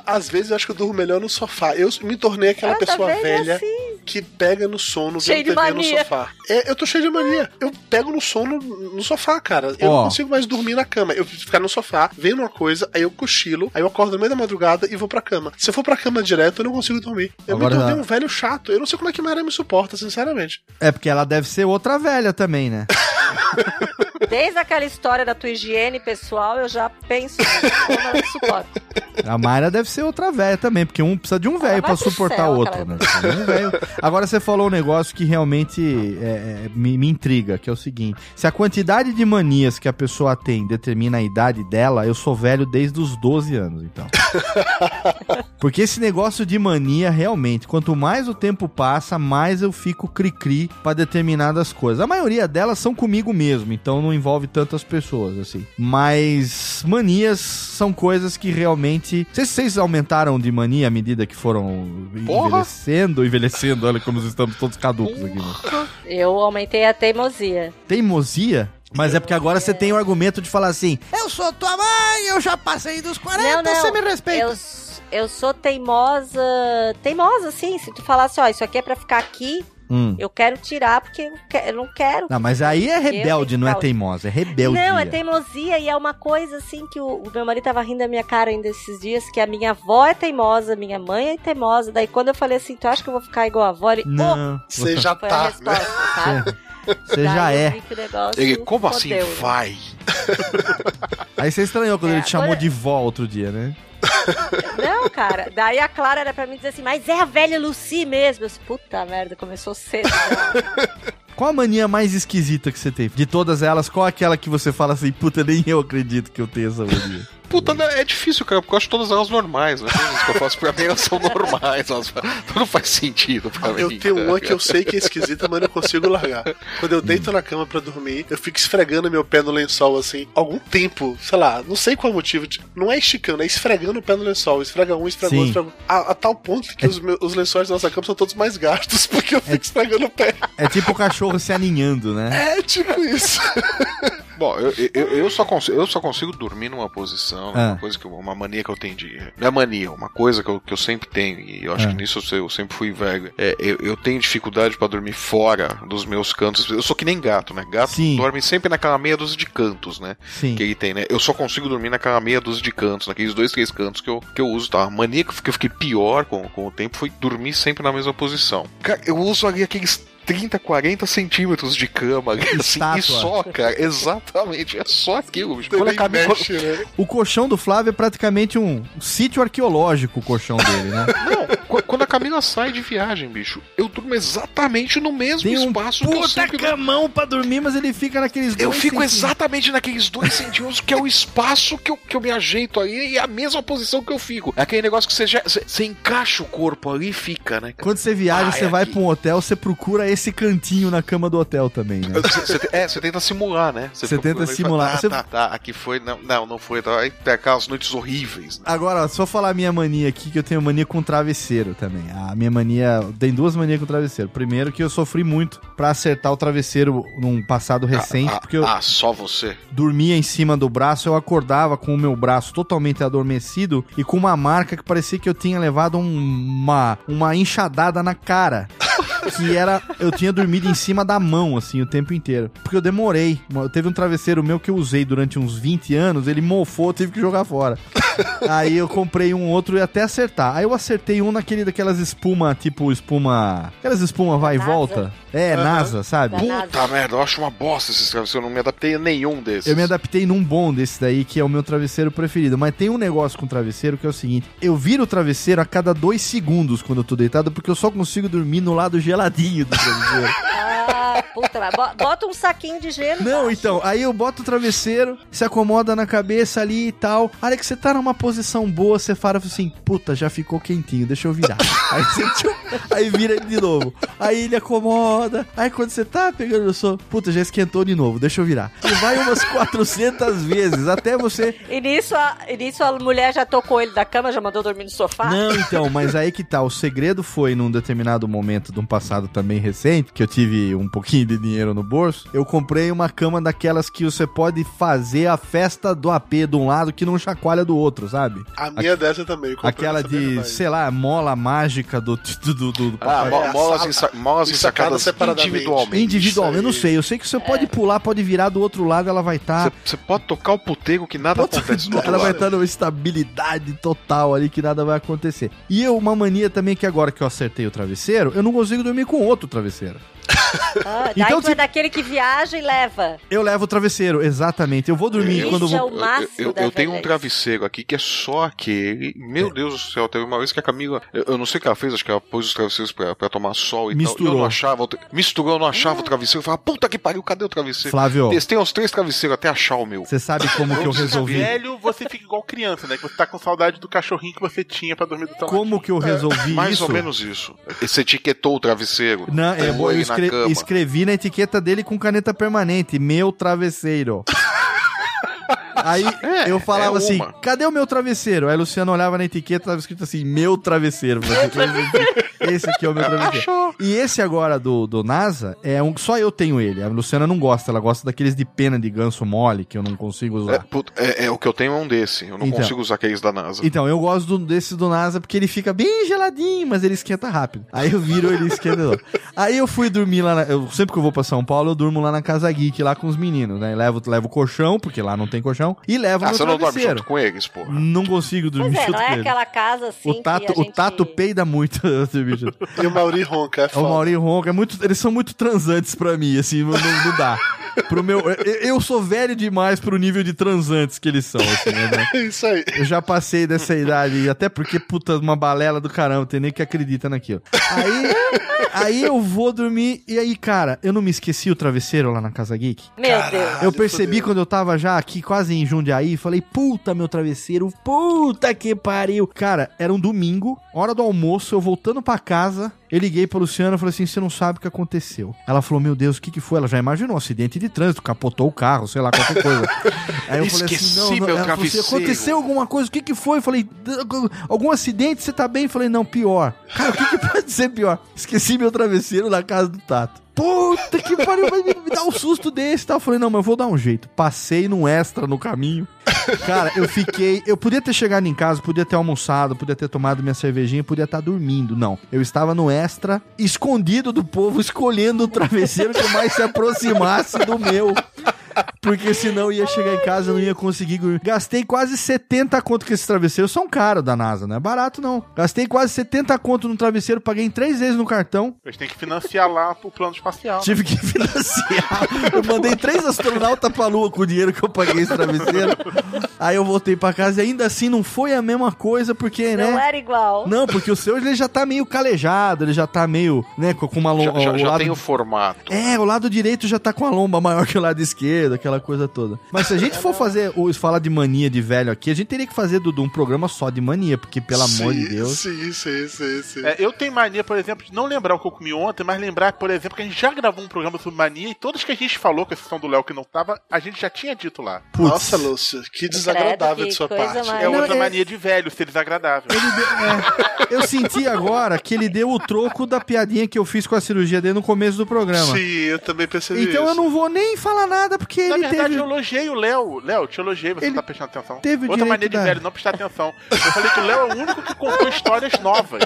Speaker 3: Às vezes eu acho que eu durmo melhor no sofá. Eu me tornei aquela pessoa velha
Speaker 5: Assim.
Speaker 3: que pega no sono
Speaker 5: Cheio
Speaker 3: vendo
Speaker 5: de
Speaker 3: TV no sofá. É, eu tô cheio de mania. Eu pego no sono no sofá, cara. Eu
Speaker 7: Ó.
Speaker 3: não consigo mais dormir na cama. Eu preciso ficar no sofá, vendo uma coisa, aí eu cochilo, aí eu acordo no meio da madrugada e vou pra cama. Se eu for pra cama direto, eu não consigo dormir. Eu
Speaker 7: Agora-
Speaker 3: me tornei um velho chato. Eu não sei como é que Maria me suporta, sinceramente.
Speaker 7: É porque ela deve ser outra velha também, né? (laughs)
Speaker 5: Desde aquela história da tua higiene pessoal, eu já penso. Eu não suporto.
Speaker 7: A Mayra deve ser outra velha também, porque um precisa de um velho
Speaker 5: pro
Speaker 7: suportar o outro, né? Um. Agora você falou um negócio que realmente é, é, me, me intriga, que é o seguinte: se a quantidade de manias que a pessoa tem determina a idade dela, eu sou velho desde os 12 anos, então. (laughs) Porque esse negócio de mania, realmente, quanto mais o tempo passa, mais eu fico cri-cri pra determinadas coisas. A maioria delas são comigo mesmo, então não envolve tantas pessoas, assim. Mas manias são coisas que realmente. Vocês, vocês aumentaram de mania à medida que foram
Speaker 4: Porra!
Speaker 7: envelhecendo, envelhecendo, olha como estamos todos caducos aqui. Né?
Speaker 5: Eu aumentei a teimosia.
Speaker 7: Teimosia? Mas é porque agora você tem o argumento de falar assim: Eu sou tua mãe, eu já passei dos 40,
Speaker 5: Não, não.
Speaker 7: você me respeita.
Speaker 5: Eu, eu sou teimosa. Teimosa, sim. Se tu falasse, ó, isso aqui é pra ficar aqui,
Speaker 7: Hum.
Speaker 5: eu quero tirar porque eu, que- eu não quero.
Speaker 7: Não, mas aí é rebelde, não é teimosa, é rebelde.
Speaker 5: Não, é teimosia e é uma coisa assim que o, o meu marido tava rindo da minha cara ainda esses dias, que a minha avó é teimosa, minha mãe é teimosa. Daí quando eu falei assim, tu acha que eu vou ficar igual a avó? Ele,
Speaker 7: Não.
Speaker 3: Você já
Speaker 5: foi a
Speaker 3: tá,
Speaker 5: resposta,
Speaker 3: né?
Speaker 5: sabe?
Speaker 7: Você já
Speaker 5: Daí
Speaker 7: é.
Speaker 4: Ele, como assim
Speaker 5: né?
Speaker 4: vai?
Speaker 7: Aí você estranhou quando
Speaker 5: É,
Speaker 7: ele te chamou
Speaker 5: agora-
Speaker 7: de vó outro dia, né?
Speaker 5: Não, cara. Daí a Clara era pra mim dizer assim, mas é a velha Lucy mesmo. Eu disse, puta merda, começou cedo. (laughs)
Speaker 7: Qual a mania mais esquisita que você teve? De todas elas, qual aquela que você fala assim, puta, nem eu acredito que eu tenho essa mania?
Speaker 4: Puta, né, é difícil, cara, porque eu acho todas elas normais, né? As que eu faço pra mim, elas são normais. Elas... Não faz sentido pra mim.
Speaker 3: Eu tenho
Speaker 4: cara.
Speaker 3: uma que eu sei que é esquisita, mas não consigo largar. Quando eu deito na cama pra dormir, eu fico esfregando meu pé no lençol assim, algum tempo, sei lá, não sei qual motivo. tipo, Não é esticando, é esfregando o pé no lençol. Esfrega um, esfrega
Speaker 7: Sim.
Speaker 3: outro, esfrega. A, a tal ponto que os, meus- os lençóis da nossa cama são todos mais gastos, (laughs) porque eu fico esfregando o pé.
Speaker 7: É tipo o cachorro se aninhando, né?
Speaker 3: É tipo isso. (laughs)
Speaker 4: Bom, eu, eu, eu só consigo, eu só consigo dormir numa posição,
Speaker 7: Ah.
Speaker 4: uma coisa que eu- uma mania que eu tenho de. Não é mania, uma coisa que eu, que eu sempre tenho, e eu acho
Speaker 7: Ah.
Speaker 4: que nisso eu, eu sempre fui velho. É, eu, eu tenho dificuldade pra dormir fora dos meus cantos. Eu sou que nem gato, né? Gato
Speaker 7: Sim.
Speaker 4: dorme sempre naquela meia dúzia de cantos, né?
Speaker 7: Sim.
Speaker 4: Que ele tem, né? Eu só consigo dormir naquela meia dúzia de cantos, naqueles dois, três cantos que eu, que eu uso, tá? A mania que eu fiquei pior com, com o tempo foi dormir sempre na mesma posição. Cara, eu uso ali aqueles 30, 40 centímetros de cama, ali, assim, e só, cara. Exatamente, é só aquilo, bicho.
Speaker 8: Ele
Speaker 4: Quando a caminho,
Speaker 8: mexe, né?
Speaker 7: O colchão do Flávio é praticamente um sítio arqueológico, o colchão dele, né? (laughs)
Speaker 4: Não, qu- quando a Camila sai de viagem, bicho, eu durmo exatamente no mesmo
Speaker 7: Tem um
Speaker 4: espaço que eu
Speaker 7: puta
Speaker 4: sempre
Speaker 7: camão pra dormir, mas ele fica naqueles
Speaker 4: Eu
Speaker 7: dois
Speaker 4: fico
Speaker 7: centímetros.
Speaker 4: exatamente naqueles dois centímetros que é o espaço que eu, que eu me ajeito ali e é a mesma posição que eu fico. É aquele negócio que você, já, você, você encaixa o corpo ali e fica, né? cara?
Speaker 7: Quando você viaja,
Speaker 4: Ah,
Speaker 7: você
Speaker 4: é
Speaker 7: vai
Speaker 4: aqui.
Speaker 7: pra um hotel, você procura esse cantinho na cama do hotel também, né?
Speaker 4: Você, você- é, você tenta simular, né?
Speaker 7: Você tenta simular.
Speaker 4: Fala,
Speaker 7: Você-
Speaker 4: tá, tá, tá, aqui foi. Não, não, não foi. Tá, aí tem aquelas noites horríveis. Né?
Speaker 7: Agora, só falar a minha mania aqui, que eu tenho mania com travesseiro também. A minha mania. Tem duas manias com travesseiro. Primeiro, que eu sofri muito pra acertar o travesseiro num passado recente,
Speaker 4: ah,
Speaker 7: porque eu
Speaker 4: ah, só você.
Speaker 7: dormia em cima do braço, eu acordava com o meu braço totalmente adormecido e com uma marca que parecia que eu tinha levado um- uma, uma enxadada na cara. (laughs) Que era. Eu tinha dormido em cima da mão, assim, o tempo inteiro. Porque eu demorei. Eu Teve um travesseiro meu que eu usei durante uns 20 anos, ele mofou, eu tive que jogar fora. (laughs) Aí eu comprei um outro e até acertar. Aí eu acertei um naquele daquelas espuma, tipo espuma. Aquelas espuma vai e
Speaker 5: NASA?
Speaker 7: volta. É,
Speaker 8: Aham.
Speaker 7: NASA, sabe?
Speaker 4: Puta merda, eu acho uma bosta esses travesseiros. Eu não me adaptei a nenhum desses.
Speaker 7: Eu me adaptei num bom desse daí, que é o meu travesseiro preferido. Mas tem um negócio com travesseiro que é o seguinte: eu viro o travesseiro a cada dois segundos quando eu tô deitado, porque eu só consigo dormir no lado geladinho do travesseiro. (laughs)
Speaker 5: Puta, bota um saquinho de gelo.
Speaker 7: Não, então, aí eu boto o travesseiro, se acomoda na cabeça ali e tal. A hora que você tá numa posição boa, você fala assim, puta, já ficou quentinho, deixa eu virar. (laughs) aí você tchum, aí vira ele de novo. Aí ele acomoda. Aí quando você tá pegando o sono, puta, já esquentou de novo, deixa eu virar. E vai umas 400 (laughs) vezes, até você
Speaker 5: E nisso, a, e nisso a mulher já tocou ele da cama, já mandou dormir no sofá?
Speaker 7: Não, então, mas aí que tá. O segredo foi num determinado momento de um passado também recente, que eu tive um pouquinho de dinheiro no bolso. Eu comprei uma cama daquelas que você pode fazer a festa do AP de um lado que não chacoalha do outro, sabe?
Speaker 8: A minha dessa também.
Speaker 7: Aquela de, sei lá, mola mágica do. do, do, do
Speaker 4: Ah, mo-
Speaker 8: É,
Speaker 4: molas, ensa molas
Speaker 8: e
Speaker 4: ensacadas
Speaker 8: separadamente.
Speaker 4: individualmente.
Speaker 7: Individual,
Speaker 8: Isso
Speaker 7: eu não sei. Eu sei que você pode pular, pode virar do outro lado, ela vai estar.
Speaker 4: Você você pode tocar o puteiro que nada acontece do (laughs) outro
Speaker 7: Ela vai estar numa estabilidade total ali que nada vai acontecer. E eu, uma mania também que agora que eu acertei o travesseiro, eu não consigo dormir com outro travesseiro.
Speaker 5: Ah, (laughs) daí
Speaker 7: Então,
Speaker 5: tu é
Speaker 7: tipo-
Speaker 5: daquele que viaja e leva.
Speaker 7: Eu levo o travesseiro, exatamente. Eu vou dormir
Speaker 5: Isso
Speaker 7: quando eu
Speaker 5: é
Speaker 7: vou.
Speaker 5: o máximo
Speaker 4: eu, eu- eu tenho um travesseiro aqui que é só aquele. Meu
Speaker 7: É.
Speaker 4: Deus do céu, teve uma vez que a Camila. Eu, eu não sei o que ela fez, acho que ela pôs os travesseiros pra, pra tomar sol e tal. E
Speaker 7: Misturou.
Speaker 4: eu não achava. Misturou, eu não achava o travesseiro. Eu falava, puta que pariu, cadê o travesseiro?
Speaker 7: Flávio.
Speaker 4: Testei uns três travesseiros até achar o meu.
Speaker 7: Você sabe como que eu resolvi?
Speaker 6: Velho, você fica igual criança, né? Que você tá com saudade do cachorrinho que você tinha pra dormir do teu
Speaker 7: Como que eu resolvi
Speaker 4: Mais
Speaker 7: isso?
Speaker 4: ou menos isso. Você etiquetou o travesseiro.
Speaker 7: Não, é, bom, eu escre-
Speaker 4: cama.
Speaker 7: escrevi na etiqueta dele com caneta permanente, meu travesseiro. (laughs) Aí eu falava
Speaker 4: é
Speaker 7: assim, cadê o meu travesseiro? Aí a Luciana olhava na etiqueta, tava escrito assim, meu travesseiro. Eu falei, Esse aqui é o meu travesseiro. E esse agora do, do NASA, é um, só eu tenho ele. A Luciana não gosta, ela gosta daqueles de pena de ganso mole, que eu não consigo
Speaker 4: É,
Speaker 7: usar.
Speaker 4: puta, é- é, o que eu tenho é um desse. Eu não
Speaker 7: Então.
Speaker 4: consigo usar aqueles da NASA.
Speaker 7: Então, eu gosto do, desse do NASA porque ele fica bem geladinho, mas ele esquenta rápido. Aí eu viro ele esquenta. Aí eu fui dormir lá, na- eu, sempre que eu vou pra São Paulo, eu durmo lá na Casa Geek, lá com os meninos, né? Levo, levo o colchão, porque lá não tem colchão, e levo
Speaker 4: Ah,
Speaker 7: meu
Speaker 4: você não dorme junto com eles, pô.
Speaker 7: Não consigo dormir
Speaker 5: Pois é,
Speaker 7: junto
Speaker 5: não é
Speaker 7: com
Speaker 5: aquela casa assim
Speaker 7: O tato,
Speaker 5: que a gente...
Speaker 7: o tato peida muito. (laughs) esse bicho.
Speaker 8: E o Mauri ronca, é
Speaker 7: o
Speaker 8: foda.
Speaker 7: Mauri ronca, é muito, eles são muito transantes pra mim, assim, não, não dá. Pro meu, eu, sou velho demais pro nível de transantes que eles são, assim, né? (laughs)
Speaker 8: Isso aí.
Speaker 7: Eu já passei dessa idade, até porque, puta, uma balela do caramba, tem nem que acredita naquilo. Aí, aí eu vou dormir, e aí, cara, eu não me esqueci o travesseiro lá na Casa Geek.
Speaker 5: Meu Deus.
Speaker 7: Eu percebi quando eu tava já aqui, quase em Jundiaí, falei, puta, meu travesseiro, puta que pariu. Cara, era um domingo, hora do almoço, eu voltando pra casa, eu liguei pra Luciana e falei assim, você não sabe o que aconteceu. Ela falou, meu Deus, o que que foi? Ela já imaginou, acidente de trânsito, capotou o carro, sei lá, qualquer coisa. (laughs) Aí eu falei assim, não, não. Ela falou assim, aconteceu alguma coisa, o que que foi? Eu falei, "D- algum acidente, você tá bem? Eu falei, não, pior. Cara, o que que (laughs) pode ser pior? Esqueci meu travesseiro na casa do Tato. Puta que pariu, vai me, me dar um susto desse tal. Eu falei, não, mas eu vou dar um jeito. Passei num extra no caminho. Cara, eu fiquei. Eu podia ter chegado em casa, podia ter almoçado, podia ter tomado minha cervejinha, podia estar dormindo. Não. Eu estava no extra, escondido do povo, escolhendo o travesseiro que mais se aproximasse do meu. Porque senão eu ia chegar em casa e não ia conseguir. dormir. Gastei quase 70 conto com esse travesseiro. São caro da NASA, não é barato não. Gastei quase 70 conto no travesseiro, paguei em três vezes no cartão.
Speaker 6: Eles têm que financiar lá pro plano espacial. né?
Speaker 7: Tive que financiar. Eu mandei três astronautas pra lua com o dinheiro que eu paguei esse travesseiro. Aí eu voltei pra casa e ainda assim não foi a mesma coisa, porque, né?
Speaker 5: Não era igual.
Speaker 7: Não, porque o seu ele já tá meio calejado, ele já tá meio, né, com uma
Speaker 4: Já,
Speaker 7: lomba.
Speaker 4: já-
Speaker 7: o
Speaker 4: já
Speaker 7: lado-
Speaker 4: tem o formato.
Speaker 7: É, o lado direito já tá com a lomba maior que o lado esquerdo, aquela coisa toda. Mas se a gente for fazer, ou falar de mania de velho aqui, a gente teria que fazer, Dudu, um programa só de mania, porque, pelo amor de
Speaker 8: Sim,
Speaker 7: Deus.
Speaker 8: Sim, sim, sim, sim.
Speaker 6: É, eu tenho mania, por exemplo, de não lembrar o que eu comi ontem, mas lembrar, por exemplo, que a gente já gravou um programa sobre mania e todas que a gente falou, com exceção do Léo que não tava, a gente já tinha dito lá.
Speaker 8: Nossa, Lúcio, que desagradável de sua parte.
Speaker 5: mais-
Speaker 6: É outra
Speaker 7: Não, é-
Speaker 6: mania de velho, ser desagradável.
Speaker 7: Eu senti agora que ele deu o troco da piadinha que eu fiz com a cirurgia dele no começo do programa.
Speaker 8: Sim, eu também percebi
Speaker 7: Então
Speaker 8: isso.
Speaker 7: eu não vou nem falar nada, porque
Speaker 6: Na
Speaker 7: ele
Speaker 6: verdade,
Speaker 7: teve.
Speaker 6: eu elogiei o Léo. Léo, te elogiei, você tá prestando atenção.
Speaker 7: teve
Speaker 6: Outra
Speaker 7: direito
Speaker 6: mania de
Speaker 7: da-
Speaker 6: velho, não prestar atenção. Eu falei que o Léo é o único que contou histórias novas.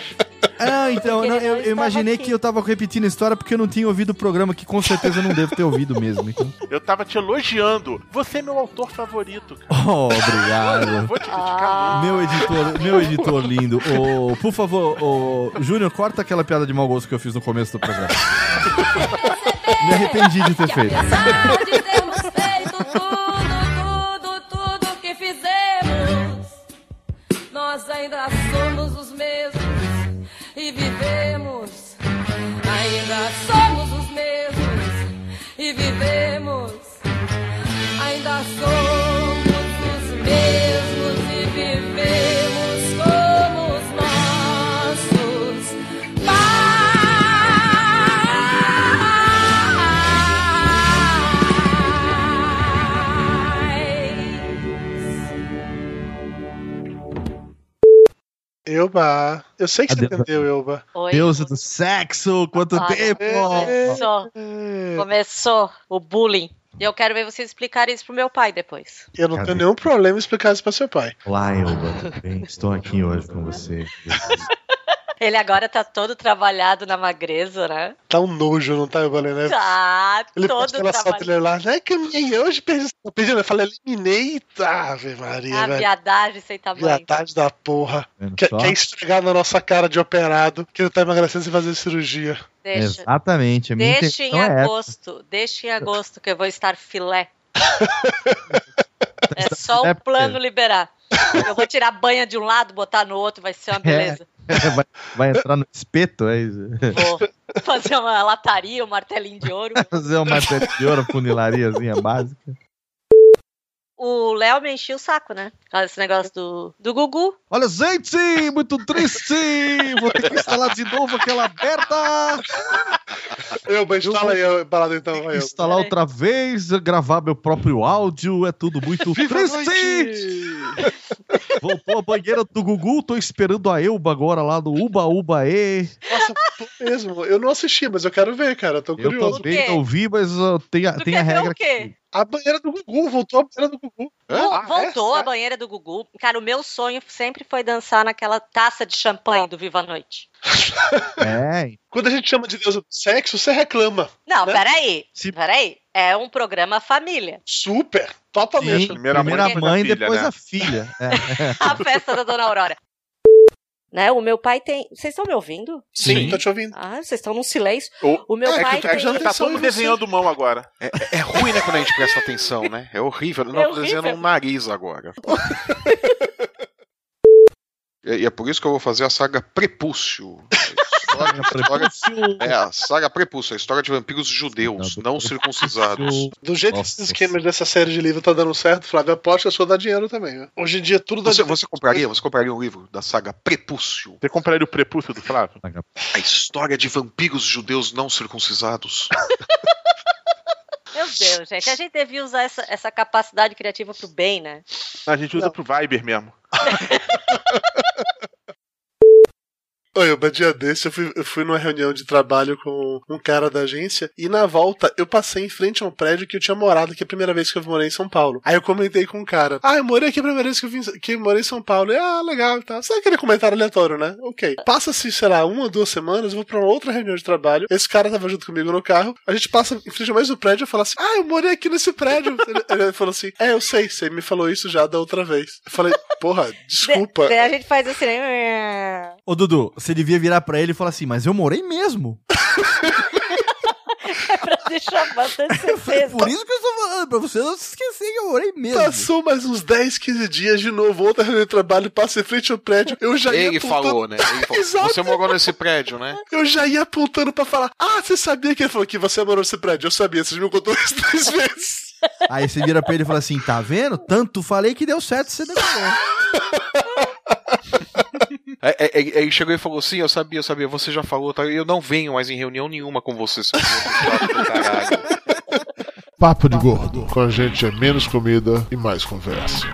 Speaker 7: Ah, então,
Speaker 5: Porque
Speaker 7: não,
Speaker 5: ele
Speaker 7: eu,
Speaker 5: não
Speaker 7: eu imaginei
Speaker 5: aqui.
Speaker 7: que eu tava repetindo a história porque eu não tinha ouvido o programa, que com certeza eu não devo ter ouvido mesmo. Então.
Speaker 6: Eu tava te elogiando. Você é meu autor favorito, cara. (laughs)
Speaker 7: Oh, obrigado.
Speaker 6: Vou te criticar.
Speaker 7: Meu editor, meu editor lindo. Ô, por favor, ô, Júnior, corta aquela piada de mau gosto que eu fiz no começo do programa. (laughs) Me arrependi de ter feito
Speaker 13: tudo, tudo, tudo que fizemos, nós ainda somos os mesmos e vivemos. Ainda somos os mesmos e vivemos. Ainda somos
Speaker 8: Elba, eu sei que você
Speaker 7: Adeus.
Speaker 8: entendeu, Elba.
Speaker 5: Oi.
Speaker 7: Deusa do sexo, quanto
Speaker 5: Olha,
Speaker 7: tempo!
Speaker 5: Começou. Começou o bullying. E eu quero ver vocês explicarem isso pro meu pai depois.
Speaker 8: Eu não tenho nenhum problema em explicar isso pra seu pai.
Speaker 7: Olá, Elba, tudo bem? Estou aqui hoje com você. (laughs)
Speaker 5: Ele agora tá todo trabalhado na magreza, né?
Speaker 8: Tá um nojo, não tá, Elba, né?
Speaker 5: Tá
Speaker 8: Ele
Speaker 5: todo
Speaker 8: foto
Speaker 5: trabalhado.
Speaker 8: dele lá, né? Que eu ganhei hoje, perdi. Eu perdi, eu falei, eliminei. Ave Maria,
Speaker 5: A
Speaker 8: velho.
Speaker 5: viadagem sem tamanho.
Speaker 8: Viadagem da porra. Quer, quer estragar na nossa cara de operado que ele tá emagrecendo sem fazer cirurgia.
Speaker 5: Deixa,
Speaker 7: Exatamente, a minha
Speaker 5: deixa em
Speaker 7: é
Speaker 5: agosto. Deixa em agosto que eu vou estar filé. (laughs) É só
Speaker 7: É
Speaker 5: o plano liberar. Eu vou tirar a banha de um lado, botar no outro, vai ser uma beleza. (laughs)
Speaker 7: vai, vai entrar no espeto, é isso?
Speaker 5: Vou (laughs) fazer uma lataria, um martelinho de ouro. (laughs)
Speaker 7: Fazer uma martelo de ouro, funilariazinha básica.
Speaker 5: O Léo me enchia o saco, né? Desse negócio do, do Gugu.
Speaker 7: Olha, gente, muito triste! Vou ter que instalar de novo aquela merda!
Speaker 8: Elba, instala aí a balada então, vai.
Speaker 7: Instalar outra vez, gravar meu próprio áudio, é tudo muito triste! Voltou a banheira do Gugu, tô esperando a Elba agora lá no Uba Uba E.
Speaker 8: Nossa, mesmo. Eu não assisti, mas eu quero ver, cara. Eu tô
Speaker 7: Eu
Speaker 8: curioso.
Speaker 7: também não vi, mas uh, tem, a-
Speaker 5: Tu
Speaker 7: tem a
Speaker 5: quer ver
Speaker 7: regra.
Speaker 5: o quê?
Speaker 8: A banheira do Gugu, voltou a banheira do Gugu. Ah,
Speaker 5: Voltou
Speaker 8: é?
Speaker 5: a banheira do Gugu. Cara, o meu sonho sempre foi dançar naquela taça de champanhe do Viva a Noite. (laughs)
Speaker 7: É,
Speaker 8: Quando a gente chama de Deus do sexo, você reclama.
Speaker 5: Não,
Speaker 8: Né?
Speaker 5: peraí.
Speaker 7: Se-
Speaker 5: Peraí. É um programa família.
Speaker 8: Super. Totalmente.
Speaker 7: sim,
Speaker 6: primeira
Speaker 7: primeira,
Speaker 6: mãe,
Speaker 7: mãe,
Speaker 6: depois a filha,
Speaker 7: depois
Speaker 6: né?
Speaker 7: a filha. É. (laughs)
Speaker 5: A festa da Dona Aurora. Né? O meu pai tem. Vocês estão me ouvindo?
Speaker 8: Sim, tô te ouvindo.
Speaker 5: Ah, vocês estão num silêncio.
Speaker 6: O,
Speaker 5: O meu
Speaker 6: é
Speaker 5: pai
Speaker 6: que, é que
Speaker 5: tem.
Speaker 6: tá todo mundo desenhando mão agora.
Speaker 4: É, é ruim, né, quando a gente presta atenção, né? É horrível. Não,
Speaker 5: É
Speaker 4: tô desenhando
Speaker 5: horrível.
Speaker 4: um nariz agora. (laughs) E e é por isso que eu vou fazer a saga Prepúcio. (laughs) A história- a É, a saga Prepúcio, a história de vampiros judeus, não circuncisados.
Speaker 8: Do jeito que
Speaker 7: Nossa.
Speaker 8: esses esquemas dessa série de livro tá dando certo, Flávio, aposto que eu sou dar dinheiro também. Né? Hoje em dia tudo dá
Speaker 4: Você,
Speaker 8: dinheiro.
Speaker 4: você compraria? Você compraria um livro da saga Prepúcio?
Speaker 6: Você compraria o prepúcio do Flávio?
Speaker 4: A história de vampiros judeus não circuncisados. (laughs)
Speaker 5: Meu Deus, gente. A gente devia usar essa, essa capacidade criativa pro bem, né?
Speaker 6: A gente usa pro Viber mesmo. (laughs)
Speaker 3: Oi, um dia desse eu fui, eu fui numa reunião de trabalho com um cara da agência e na volta eu passei em frente a um prédio que eu tinha morado, que é a primeira vez que eu morei em São Paulo. Aí eu comentei com um cara: Ah, eu morei aqui a primeira vez que eu, vim, que eu morei em São Paulo. E, ah, legal e tal. Sabe aquele comentário aleatório, né? Ok. Passa-se, sei lá, uma ou duas semanas, eu vou pra uma outra reunião de trabalho. Esse cara tava junto comigo no carro. A gente passa em frente a mais um prédio e fala assim: Ah, eu morei aqui nesse prédio. (laughs) ele, ele falou assim: É, eu sei, você me falou isso já da outra vez. Eu falei: Porra, (laughs) desculpa.
Speaker 5: Daí a gente faz assim, né?
Speaker 7: Ô, Dudu, você devia virar pra ele e falar assim, mas eu morei mesmo. (laughs)
Speaker 5: É pra deixar bastante (laughs) certeza.
Speaker 7: Por isso que eu estou falando, pra você não se esquecer que eu morei mesmo.
Speaker 3: Passou mais uns 10, 15 dias de novo, outra reunião de trabalho, passa em frente ao prédio, eu já ia
Speaker 4: Ele
Speaker 3: apontando-
Speaker 4: falou, né? Ele falou,
Speaker 3: Exato.
Speaker 4: Você morou nesse prédio, né?
Speaker 3: Eu já ia apontando pra falar, ah, você sabia que ele falou que você morou nesse prédio? Eu sabia, você já me contou isso três (laughs) vezes.
Speaker 7: Aí você vira pra ele e fala assim, tá vendo? Tanto falei que deu certo, você decorou.
Speaker 4: Aí, aí- chegou e falou: Sim, eu sabia, eu sabia, você já falou, tá? eu não venho mais em reunião nenhuma com você.
Speaker 14: Papo de Gordo. Com a gente é menos comida e mais conversa.